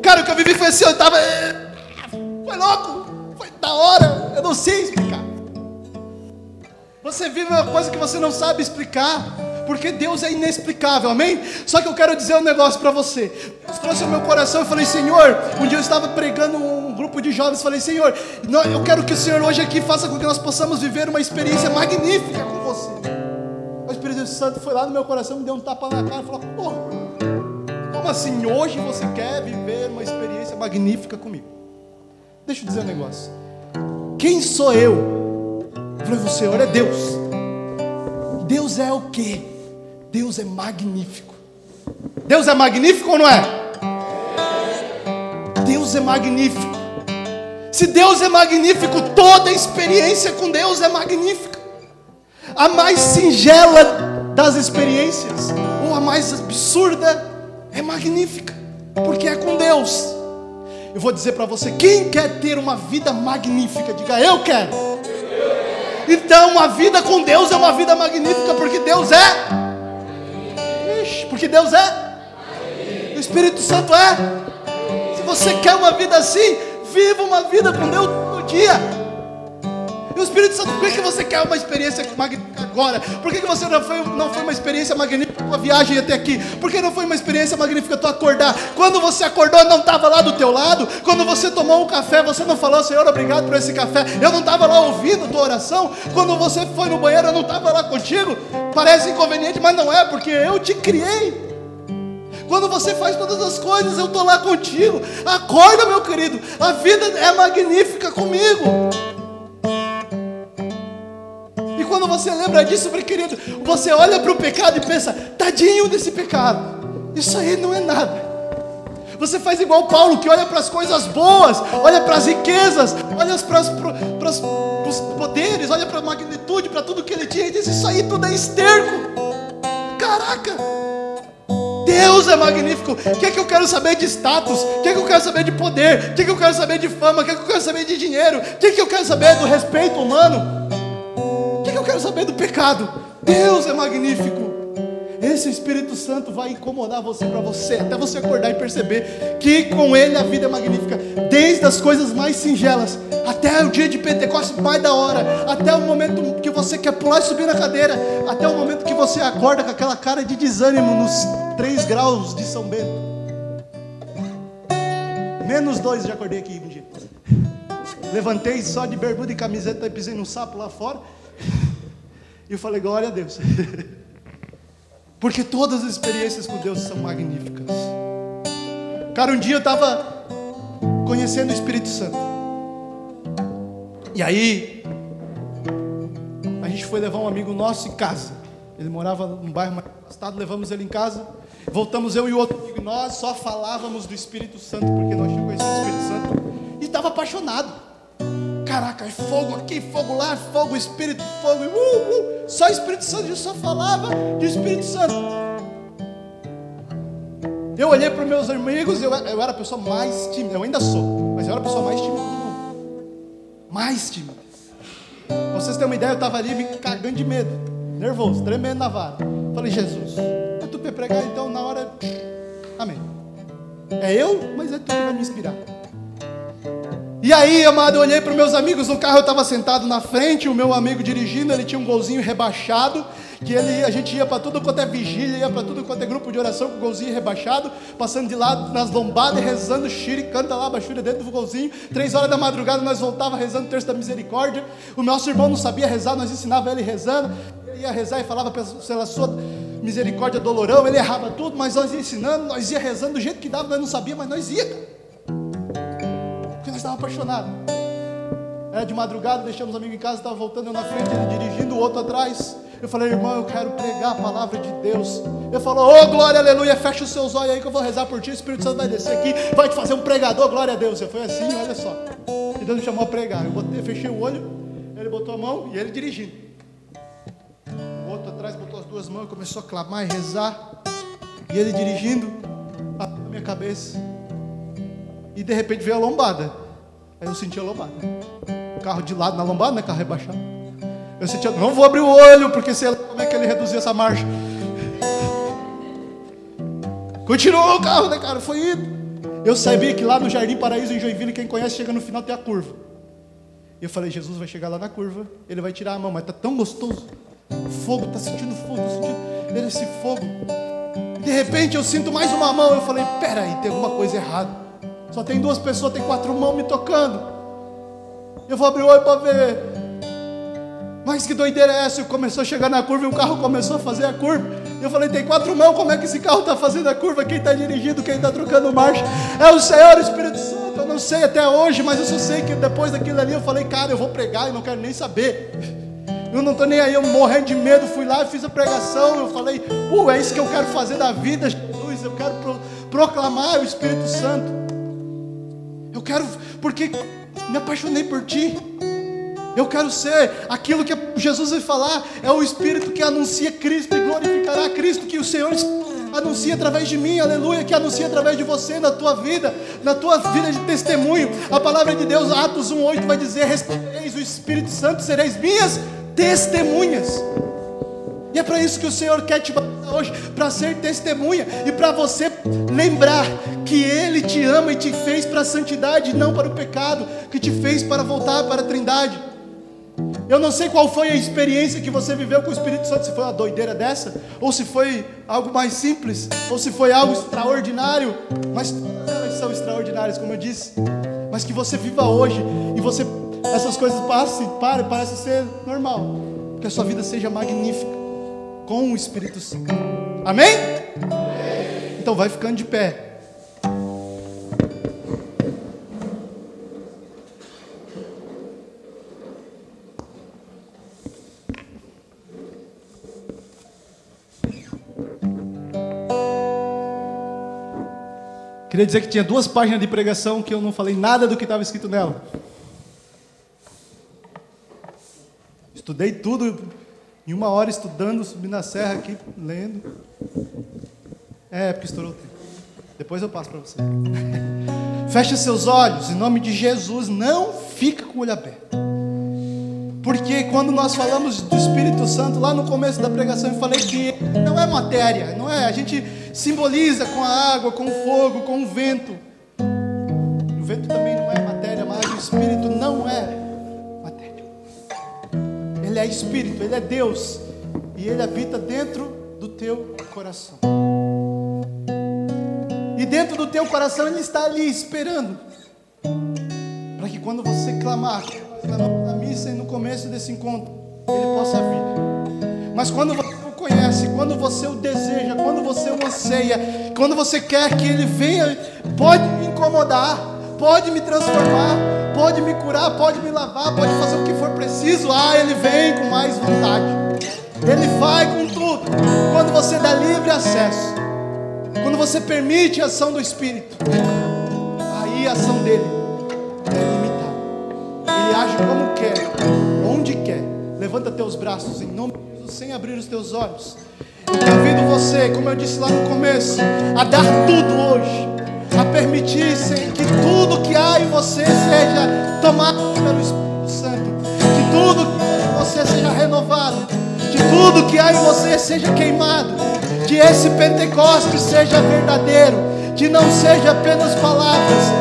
Cara, o que eu vivi foi assim: eu estava. Foi louco, foi da hora, eu não sei explicar. Você vive uma coisa que você não sabe explicar porque Deus é inexplicável, amém? Só que eu quero dizer um negócio para você. Deus trouxe ao meu coração e falei, Senhor, um dia eu estava pregando um grupo de jovens, falei, Senhor, eu quero que o Senhor hoje aqui faça com que nós possamos viver uma experiência magnífica com você. O Espírito Santo foi lá no meu coração, me deu um tapa na cara e falou, porra, como assim hoje você quer viver uma experiência magnífica comigo? Deixa eu dizer um negócio. Quem sou eu? Eu falei, o Senhor é Deus. Deus é o que? Deus é magnífico. Deus é magnífico ou não é? Deus é magnífico. Se Deus é magnífico, toda experiência com Deus é magnífica. A mais singela das experiências, ou a mais absurda, é magnífica, porque é com Deus. Eu vou dizer para você: quem quer ter uma vida magnífica, diga eu quero. Então, a vida com Deus é uma vida magnífica, porque Deus é porque Deus é. O Espírito Santo é. Se você quer uma vida assim, viva uma vida com Deus no dia. E o Espírito Santo, por que você quer uma experiência magnífica agora? Por que você não foi, não foi uma experiência magnífica a viagem até aqui? Por que não foi uma experiência magnífica tu acordar? Quando você acordou, não estava lá do teu lado? Quando você tomou um café, você não falou, Senhor, obrigado por esse café. Eu não estava lá ouvindo a tua oração. Quando você foi no banheiro, eu não estava lá contigo. Parece inconveniente, mas não é, porque eu te criei. Quando você faz todas as coisas, eu estou lá contigo. Acorda, meu querido. A vida é magnífica comigo você lembra disso, meu querido, você olha para o pecado e pensa, tadinho desse pecado. Isso aí não é nada. Você faz igual Paulo, que olha para as coisas boas, olha para as riquezas, olha para os poderes, olha para a magnitude, para tudo que ele tinha, e diz: Isso aí tudo é esterco. Caraca! Deus é magnífico. O que é que eu quero saber de status? O que é que eu quero saber de poder? O que é que eu quero saber de fama? O que é que eu quero saber de dinheiro? O que é que eu quero saber do respeito humano? Eu quero saber do pecado. Deus é magnífico. Esse Espírito Santo vai incomodar você para você, até você acordar e perceber que com Ele a vida é magnífica, desde as coisas mais singelas até o dia de Pentecostes mais da hora, até o momento que você quer pular e subir na cadeira, até o momento que você acorda com aquela cara de desânimo nos 3 graus de São Bento. Menos dois já acordei aqui um dia. Levantei só de bermuda e camiseta e pisei num sapo lá fora. E eu falei, glória a Deus. *laughs* Porque todas as experiências com Deus são magníficas. Cara, um dia eu estava conhecendo o Espírito Santo. E aí, a gente foi levar um amigo nosso em casa. Ele morava num bairro mais afastado, levamos ele em casa. Voltamos eu e outro amigo, nós só falávamos do Espírito Santo, porque nós tínhamos conhecido o Espírito Santo. E estava apaixonado. Caraca, é fogo aqui, fogo lá, fogo, Espírito, fogo, uh, uh. só Espírito Santo, eu só falava de Espírito Santo. Eu olhei para meus amigos, eu, eu era a pessoa mais tímida, eu ainda sou, mas eu era a pessoa mais tímida do mundo. Mais tímida. vocês terem uma ideia, eu estava ali me cagando de medo, nervoso, tremendo na vara. Falei, Jesus, é tu pregar, então na hora. Amém. É eu, mas é tu que vai me inspirar. E aí, amado, eu olhei para meus amigos no carro, eu estava sentado na frente, o meu amigo dirigindo, ele tinha um golzinho rebaixado, que ele, a gente ia para tudo quanto é vigília, ia para tudo quanto é grupo de oração com o golzinho rebaixado, passando de lado nas lombadas rezando xiri, canta lá, baixura dentro do golzinho. Três horas da madrugada nós voltava rezando o terço da misericórdia. O nosso irmão não sabia rezar, nós ensinava ele rezando. Ele ia rezar e falava pela sua misericórdia dolorão, ele errava tudo, mas nós ensinando, nós ia rezando do jeito que dava, nós não sabia, mas nós ia, estávamos apaixonados. Era de madrugada, deixamos o amigo em casa, estava voltando eu na frente, ele dirigindo, o outro atrás. Eu falei, irmão, eu quero pregar a palavra de Deus. Ele falou, ô oh, glória, aleluia, fecha os seus olhos aí que eu vou rezar por ti. O Espírito Santo vai descer aqui, vai te fazer um pregador, glória a Deus. Eu fui assim, olha só. E Deus me chamou a pregar. Eu botei, fechei o olho, ele botou a mão e ele dirigindo. O outro atrás botou as duas mãos e começou a clamar e rezar. E ele dirigindo a minha cabeça. E de repente veio a lombada. Aí eu senti a lombada. Carro de lado na lombada, né? Carro rebaixado. Eu senti, não vou abrir o olho, porque sei lá como é que ele reduziu essa marcha. Continuou o carro, né, cara? Foi indo. Eu sabia que lá no Jardim Paraíso, em Joinville, quem conhece, chega no final tem a curva. E eu falei, Jesus vai chegar lá na curva, ele vai tirar a mão, mas tá tão gostoso. Fogo, tá sentindo fogo, tá sentindo esse fogo. De repente eu sinto mais uma mão. Eu falei, peraí, tem alguma coisa errada. Só tem duas pessoas, tem quatro mãos me tocando. Eu vou abrir o olho para ver. Mas que doideira é essa? Começou a chegar na curva e o carro começou a fazer a curva. Eu falei, tem quatro mãos, como é que esse carro está fazendo a curva? Quem está dirigindo, quem está trocando marcha? É o Senhor, o Espírito Santo. Eu não sei até hoje, mas eu só sei que depois daquilo ali eu falei, cara, eu vou pregar e não quero nem saber. Eu não estou nem aí, eu morrendo de medo, fui lá fiz a pregação. Eu falei, é isso que eu quero fazer da vida, Jesus. Eu quero pro, proclamar o Espírito Santo. Eu quero, porque me apaixonei por ti. Eu quero ser aquilo que Jesus vai falar, é o Espírito que anuncia Cristo e glorificará Cristo, que o Senhor anuncia através de mim, aleluia, que anuncia através de você, na tua vida, na tua vida de testemunho. A palavra de Deus, Atos 1,8 vai dizer: recebereis o Espírito Santo, sereis minhas testemunhas. E é para isso que o Senhor quer te hoje, para ser testemunha e para você lembrar que Ele te ama e te fez para a santidade, não para o pecado, que te fez para voltar para a Trindade. Eu não sei qual foi a experiência que você viveu com o Espírito Santo, se foi uma doideira dessa, ou se foi algo mais simples, ou se foi algo extraordinário, mas todas são extraordinárias, como eu disse. Mas que você viva hoje e você essas coisas passem, pare, parece ser normal, que a sua vida seja magnífica com o Espírito Santo. Amém? Amém? Então vai ficando de pé. Queria dizer que tinha duas páginas de pregação que eu não falei nada do que estava escrito nela. Estudei tudo em uma hora estudando, subindo a serra aqui, lendo. É, porque estourou o tempo. Depois eu passo para você. *laughs* Feche seus olhos, em nome de Jesus, não fica com o olho aberto. Porque quando nós falamos do Espírito Santo, lá no começo da pregação, eu falei que não é matéria, não é? A gente simboliza com a água, com o fogo, com o vento. O vento também não é matéria, mas o Espírito não é. Ele é Espírito, Ele é Deus. E Ele habita dentro do teu coração. E dentro do teu coração Ele está ali esperando. Para que quando você clamar, na missa e no começo desse encontro, Ele possa vir. Mas quando você conhece, quando você o deseja, quando você o anseia, quando você quer que Ele venha, pode me incomodar, pode me transformar, pode me curar, pode me lavar, pode fazer o que for preciso. Ah, Ele vem com mais vontade. Ele vai com tudo. Quando você dá livre acesso, quando você permite a ação do Espírito, aí a ação dele é limitada. Ele age como quer, onde quer. Levanta teus braços em nome de sem abrir os teus olhos. Eu convido você, como eu disse lá no começo, a dar tudo hoje, a permitir que tudo que há em você seja tomado pelo Espírito Santo, que tudo que chegar em você seja queimado, que esse Pentecostes seja verdadeiro, que não seja apenas palavras,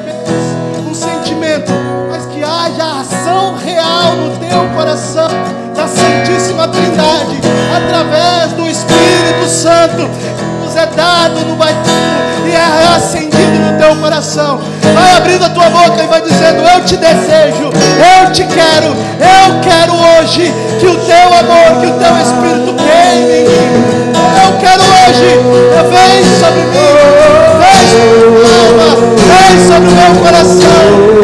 apenas um sentimento, mas que haja ação real no teu coração da Santíssima Trindade, através do Espírito Santo que nos é dado no batismo e é acendido no teu coração. Vai abrindo a tua boca e vai dizendo: Eu te desejo, eu te quero, eu quero hoje que o teu amor, que o teu Espírito queime em mim. Eu quero hoje, vem sobre mim, vem sobre alma, vem sobre o meu coração,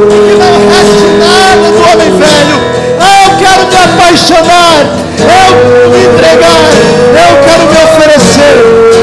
que não reste nada do homem velho. Ah, eu quero me apaixonar, eu me entregar, eu quero me oferecer.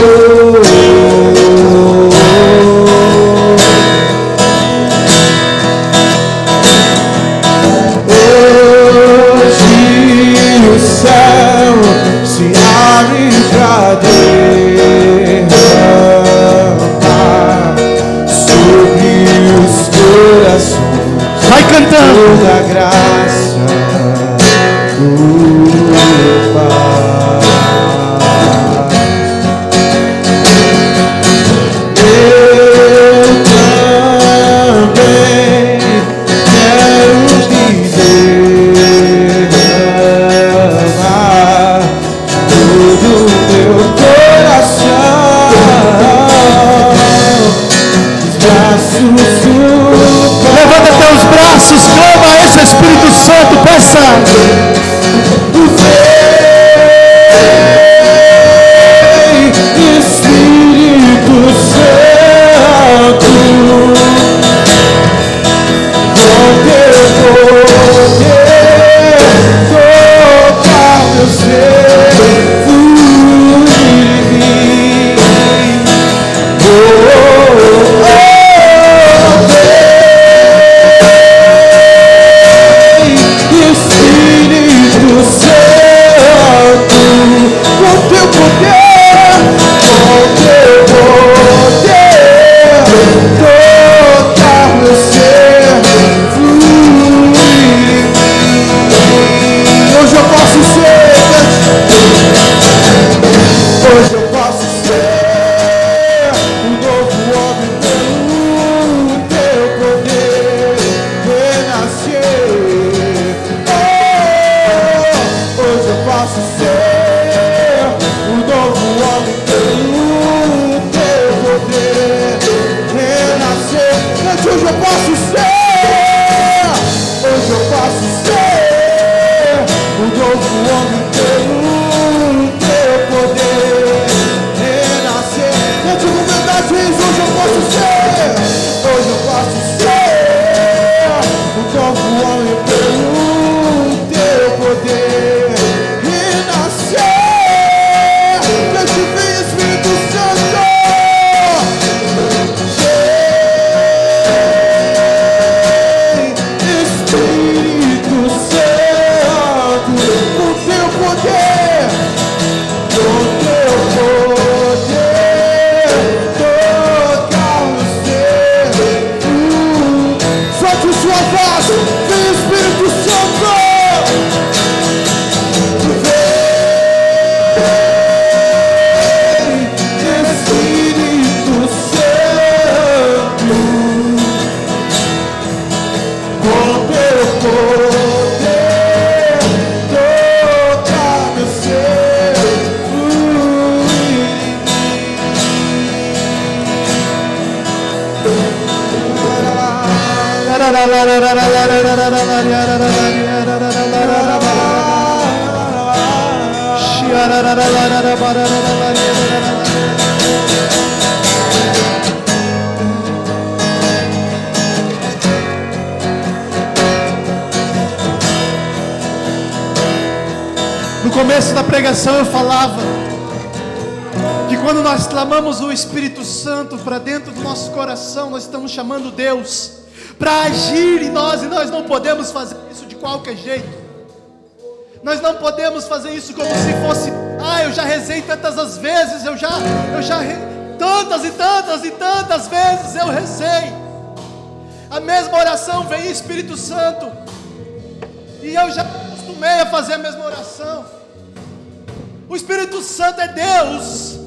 Começo da pregação eu falava que quando nós clamamos o Espírito Santo para dentro do nosso coração, nós estamos chamando Deus para agir em nós e nós não podemos fazer isso de qualquer jeito. Nós não podemos fazer isso como se fosse, ah, eu já rezei tantas as vezes, eu já, eu já, tantas e tantas e tantas vezes eu rezei. A mesma oração vem Espírito Santo. E eu já acostumei a fazer a mesma oração. O Espírito Santo é Deus.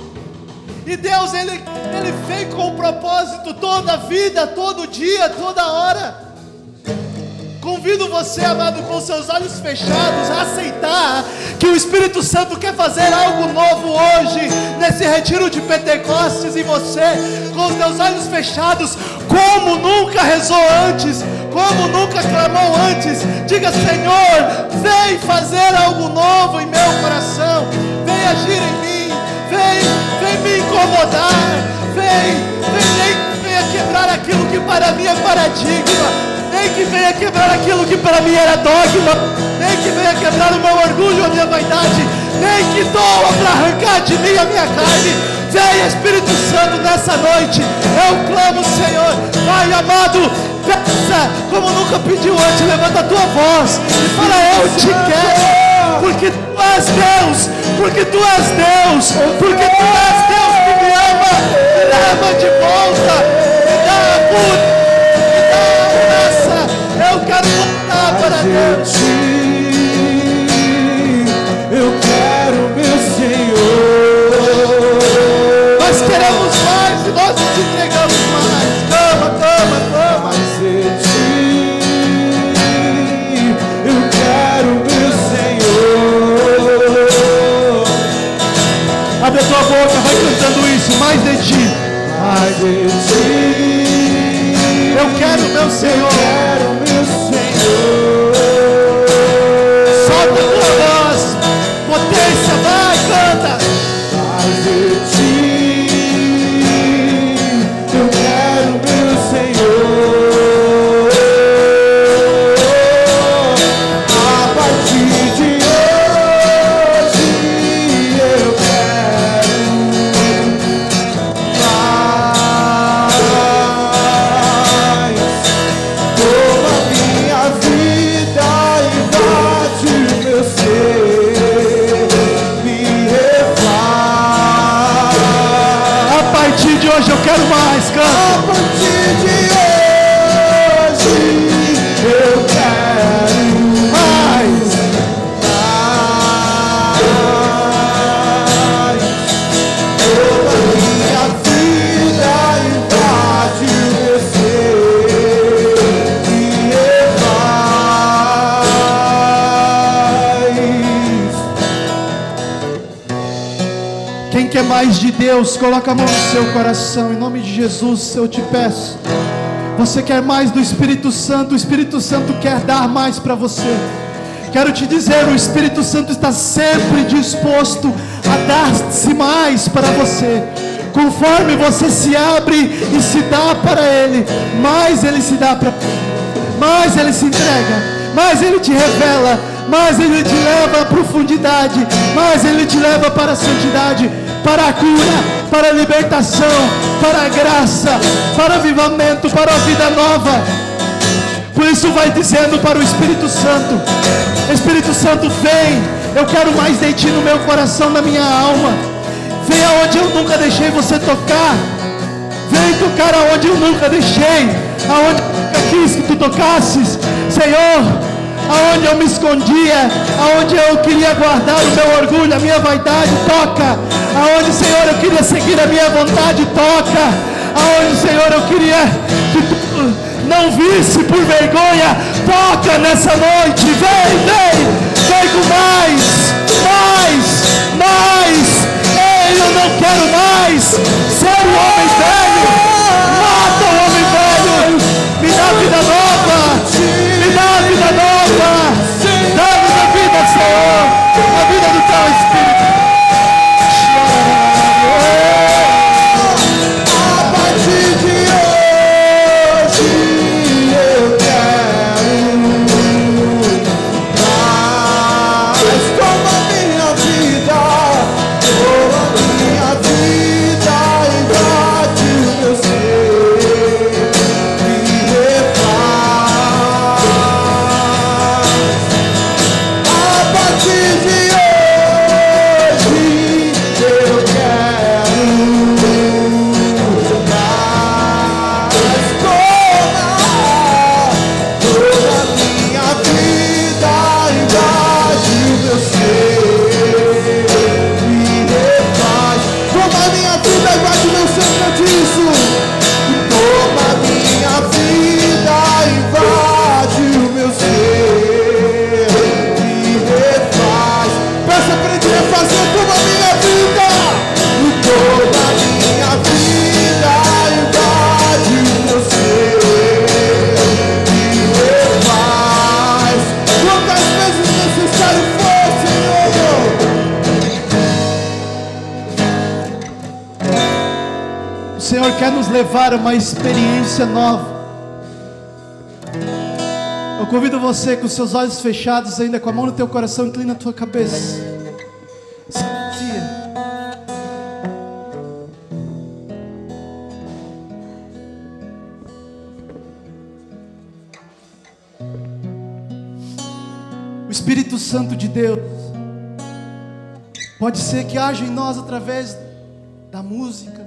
E Deus, ele, ele vem com um propósito toda a vida, todo dia, toda hora. Convido você, amado, com seus olhos fechados, a aceitar que o Espírito Santo quer fazer algo novo hoje, nesse retiro de Pentecostes, em você, com os teus olhos fechados, como nunca rezou antes, como nunca clamou antes. Diga, Senhor, vem fazer algo novo em meu coração, vem agir em mim, vem, vem me incomodar, vem, vem, vem, venha quebrar aquilo que para mim é paradigma. Nem que venha quebrar aquilo que para mim era dogma, nem que venha quebrar o meu orgulho, a minha vaidade, nem que doa para arrancar de mim a minha carne. Venha Espírito Santo nessa noite, eu clamo, Senhor, Pai amado, peça como nunca pediu antes, levanta a tua voz e fala: Eu te quero, porque tu és Deus, porque tu és Deus, porque tu és Deus que me ama, me leva de volta, me dá a cura. Eu quero voltar para Deus. Senhor. Deus, coloca a mão no seu coração. Em nome de Jesus, eu te peço. Você quer mais do Espírito Santo? O Espírito Santo quer dar mais para você. Quero te dizer, o Espírito Santo está sempre disposto a dar-se mais para você. Conforme você se abre e se dá para Ele, mais Ele se dá para mais Ele se entrega, mais Ele te revela, mais Ele te leva à profundidade, mais Ele te leva para a santidade, para a cura, para a libertação, para a graça, para o avivamento, para a vida nova. Por isso vai dizendo para o Espírito Santo: Espírito Santo, vem, eu quero mais de ti no meu coração, na minha alma. Vem aonde eu nunca deixei você tocar. Vem tocar aonde eu nunca deixei, aonde eu quis que tu tocasses, Senhor. Aonde eu me escondia, aonde eu queria guardar o meu orgulho, a minha vaidade, toca. Aonde, Senhor, eu queria seguir a minha vontade, toca. Aonde, Senhor, eu queria que tu não visse por vergonha, toca nessa noite. Vem, vem, vem com mais, mais, mais. Ei, eu não quero mais ser o homem velho. Levar uma experiência nova. Eu convido você com seus olhos fechados, ainda com a mão no teu coração, inclina a tua cabeça. O Espírito Santo de Deus pode ser que haja em nós através da música,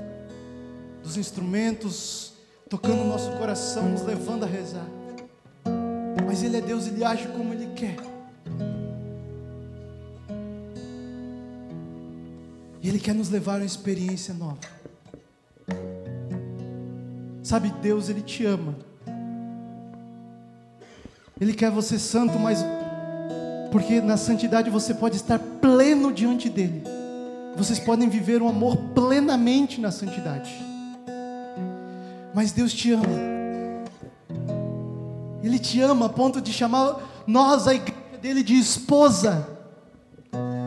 dos instrumentos, tocando o nosso coração, nos levando a rezar. Mas Ele é Deus, Ele age como Ele quer. E Ele quer nos levar a uma experiência nova. Sabe, Deus, Ele te ama. Ele quer você santo, mas porque na santidade você pode estar pleno diante dele. Vocês podem viver um amor plenamente na santidade. Mas Deus te ama. Ele te ama a ponto de chamar nós, a igreja dele, de esposa.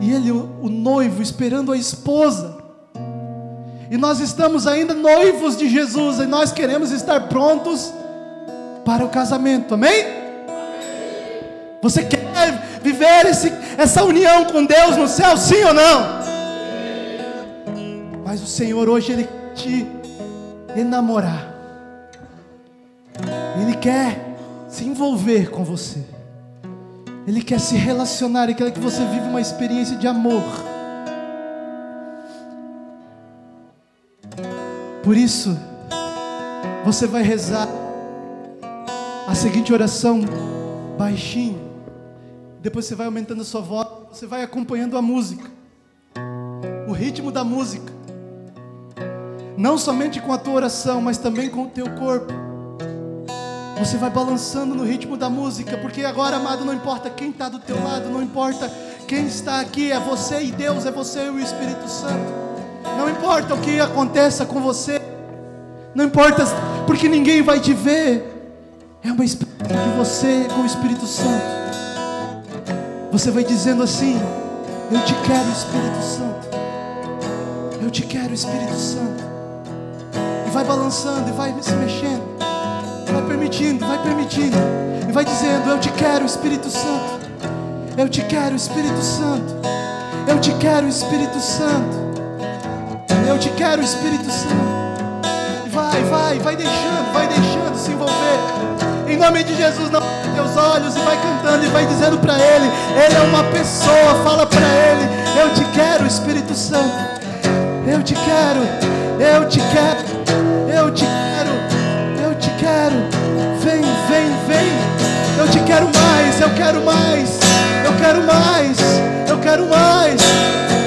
E ele, o, noivo, esperando a esposa. E nós estamos ainda noivos de Jesus. E nós queremos estar prontos para o casamento. Amém? Você quer viver esse, essa união com Deus no céu, sim ou não? Mas o Senhor hoje Ele te enamorar. Ele quer se envolver com você. Ele quer se relacionar e quer que você viva uma experiência de amor. Por isso, você vai rezar a seguinte oração baixinho. Depois você vai aumentando a sua voz, você vai acompanhando a música. O ritmo da música. Não somente com a tua oração, mas também com o teu corpo. Você vai balançando no ritmo da música, porque agora, amado, não importa quem está do teu lado, não importa quem está aqui, é você e Deus, é você e o Espírito Santo. Não importa o que aconteça com você, não importa, porque ninguém vai te ver. É uma experiência de você com o Espírito Santo. Você vai dizendo assim: Eu te quero, Espírito Santo. Eu te quero, Espírito Santo. E vai balançando e vai se mexendo. Permitindo, vai permitindo. E vai dizendo: Eu te quero, Espírito Santo. Eu te quero, Espírito Santo. Eu te quero, Espírito Santo. Eu te quero, Espírito Santo. Vai, vai, vai deixando, vai deixando se envolver. Em nome de Jesus, não teus olhos e vai cantando e vai dizendo para Ele. Ele é uma pessoa, fala para Ele. Eu te quero, Espírito Santo. Eu te quero, eu te quero, eu te quero, eu te quero. Quero mais, eu quero mais, eu quero mais, eu quero mais.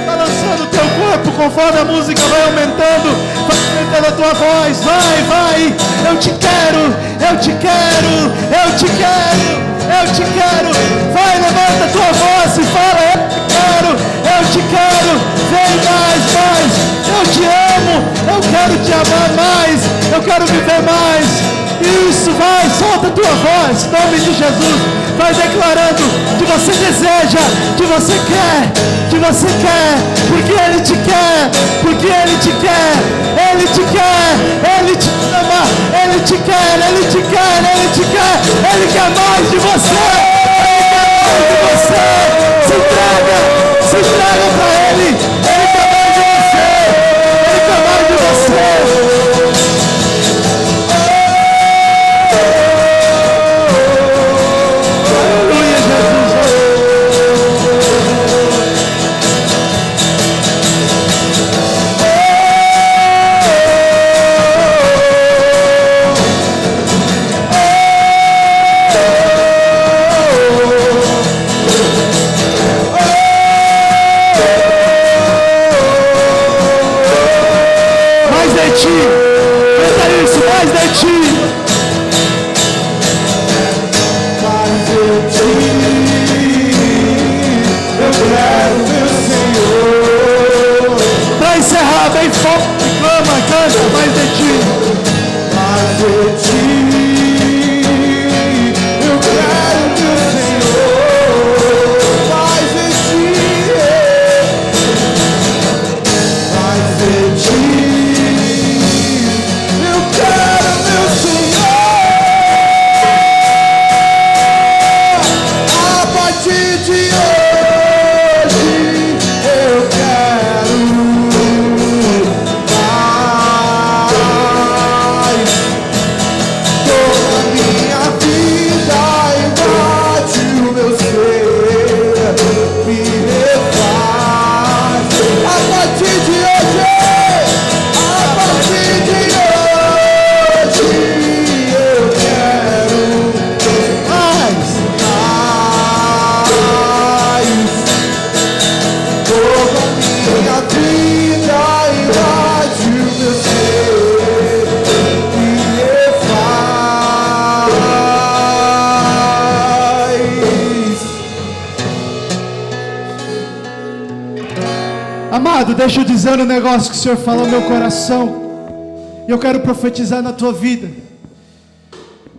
Balançando o teu corpo conforme a música vai aumentando, vai aumentando a tua voz. Vai, vai. Eu te quero, eu te quero, eu te quero, eu te quero. Vai, levanta a tua voz e fala: Eu te quero, eu te quero. Vem mais, mais. Eu te amo, eu quero te amar mais, eu quero viver mais. Isso, vai, solta a tua voz, em nome de Jesus. Vai declarando que você deseja, que você quer, que você quer, porque Ele te quer, porque Ele te quer, Ele te quer, Ele te ama, Ele te quer, Ele te quer, Ele te quer, Ele quer mais de você, Ele quer mais de você. Se entrega, se entrega para Ele, mais forte que canta mais Eu dizer um negócio que o Senhor falou no meu coração. E eu quero profetizar na tua vida.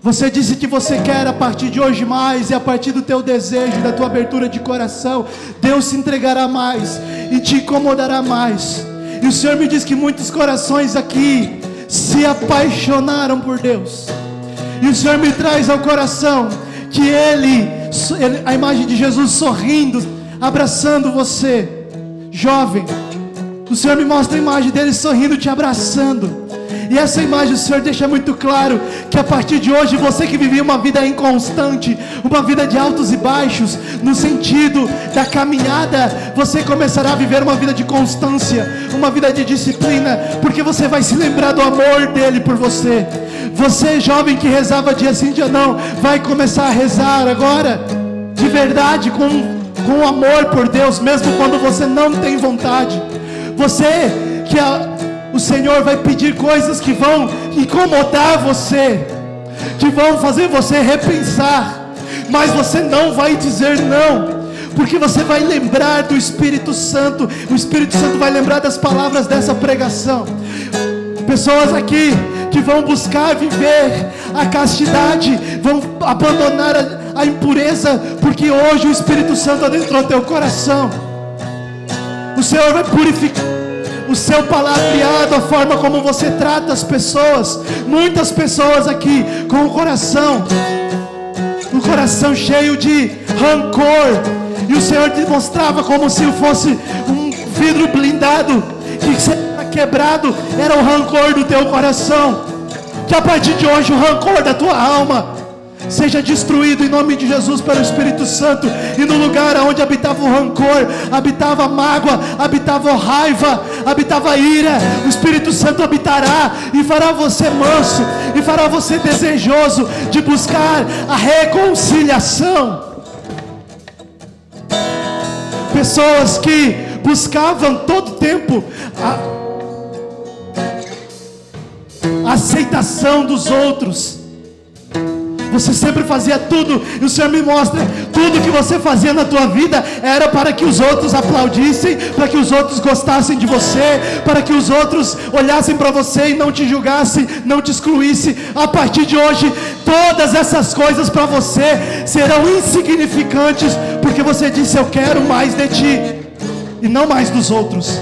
Você disse que você quer a partir de hoje mais, e a partir do teu desejo, da tua abertura de coração, Deus se entregará mais e te incomodará mais. E o Senhor me diz que muitos corações aqui se apaixonaram por Deus. E o Senhor me traz ao coração que ele a imagem de Jesus sorrindo, abraçando você, jovem. O Senhor me mostra a imagem dele sorrindo, te abraçando. E essa imagem o Senhor deixa muito claro que a partir de hoje você que vivia uma vida inconstante, uma vida de altos e baixos, no sentido da caminhada, você começará a viver uma vida de constância, uma vida de disciplina, porque você vai se lembrar do amor dele por você. Você, jovem que rezava dia sim, dia não, vai começar a rezar agora, de verdade, com, com amor por Deus, mesmo quando você não tem vontade. Você que a, o Senhor vai pedir coisas que vão incomodar você, que vão fazer você repensar, mas você não vai dizer não. Porque você vai lembrar do Espírito Santo, o Espírito Santo vai lembrar das palavras dessa pregação. Pessoas aqui que vão buscar viver a castidade, vão abandonar a, a impureza, porque hoje o Espírito Santo adentrou teu coração. O Senhor vai purificar o seu palavreado, a forma como você trata as pessoas. Muitas pessoas aqui com o coração, um coração cheio de rancor, e o Senhor te mostrava como se fosse um vidro blindado que será quebrado, era o rancor do teu coração. Que a partir de hoje o rancor da tua alma seja destruído em nome de Jesus pelo Espírito Santo, e no lugar onde habitava o rancor, habitava a mágoa, habitava a raiva, habitava a ira, o Espírito Santo habitará e fará você manso, e fará você desejoso de buscar a reconciliação. Pessoas que buscavam todo tempo a a aceitação dos outros. Você sempre fazia tudo, e o Senhor me mostra, tudo que você fazia na tua vida era para que os outros aplaudissem, para que os outros gostassem de você, para que os outros olhassem para você e não te julgassem, não te excluíssem. A partir de hoje, todas essas coisas para você serão insignificantes, porque você disse: Eu quero mais de ti, e não mais dos outros.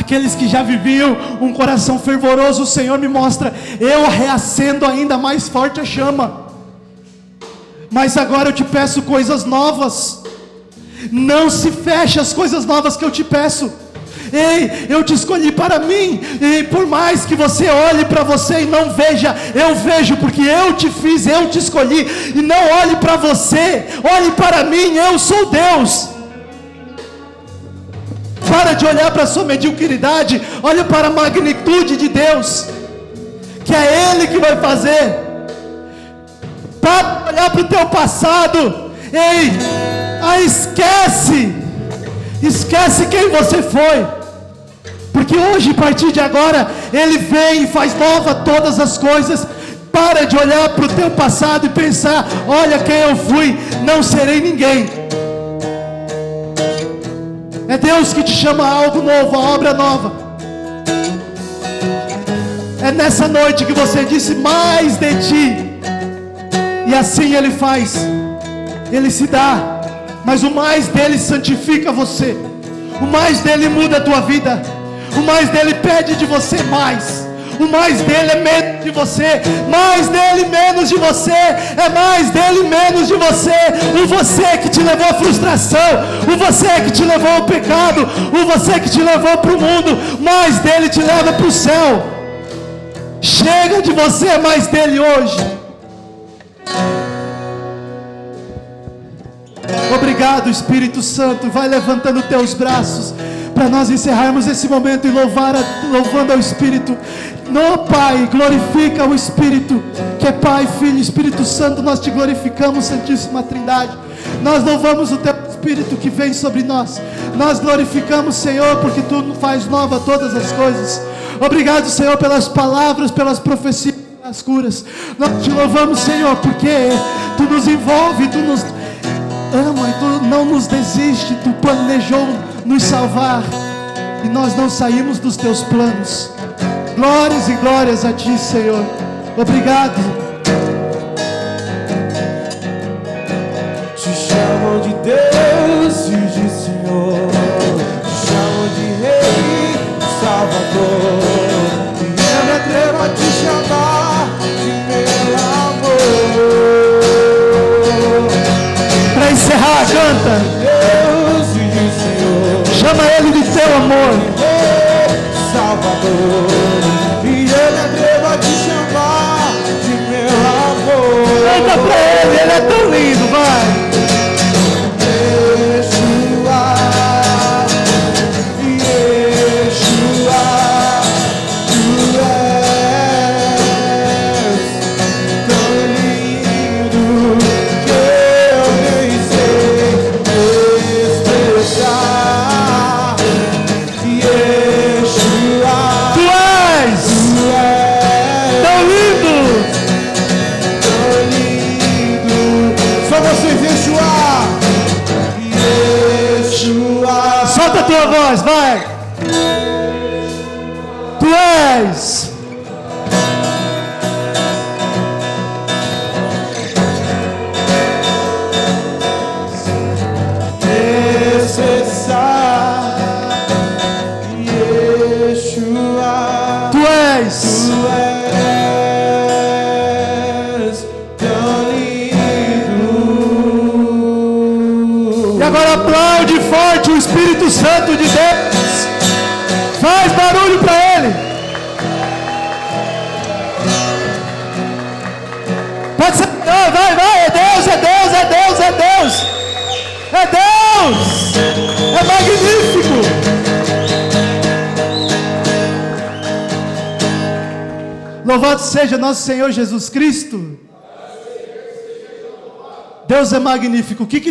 Aqueles que já viviam um coração fervoroso, o Senhor me mostra, eu reacendo ainda mais forte a chama. Mas agora eu te peço coisas novas. Não se feche as coisas novas que eu te peço. Ei, eu te escolhi para mim, e por mais que você olhe para você e não veja, eu vejo, porque eu te fiz, eu te escolhi, e não olhe para você, olhe para mim, eu sou Deus. Para de olhar para a sua mediocridade, olha para a magnitude de Deus, que é Ele que vai fazer. Para de olhar para o teu passado, ei, ah, esquece, esquece quem você foi. Porque hoje, a partir de agora, Ele vem e faz nova todas as coisas. Para de olhar para o teu passado e pensar: olha quem eu fui, não serei ninguém. É Deus que te chama a algo novo, a obra nova. É nessa noite que você disse mais de ti. E assim Ele faz. Ele se dá. Mas o mais dele santifica você. O mais dele muda a tua vida. O mais dele pede de você mais. O mais dele é menos de você. Mais dele, menos de você. É mais dele, menos de você. O você que te levou à frustração. O você que te levou ao pecado. O você que te levou para o mundo. Mais dele te leva para o céu. Chega de você, é mais dele hoje. Obrigado, Espírito Santo. Vai levantando teus braços para nós encerrarmos esse momento e louvar a, louvando ao Espírito. No Pai, glorifica o Espírito, que é Pai, Filho Espírito Santo. Nós te glorificamos, Santíssima Trindade. Nós louvamos o teu Espírito que vem sobre nós. Nós glorificamos, Senhor, porque tu faz nova todas as coisas. Obrigado, Senhor, pelas palavras, pelas profecias, pelas curas. Nós te louvamos, Senhor, porque tu nos envolve, tu nos ama e tu não nos desiste, tu planejou nos salvar e nós não saímos dos teus planos. Glórias e glórias a ti, Senhor. Obrigado. Te chamam de Deus e de Senhor, te chamam de Rei, Salvador. amor, Salvador. Louvado seja nosso Senhor Jesus Cristo. Deus é magnífico. O que, que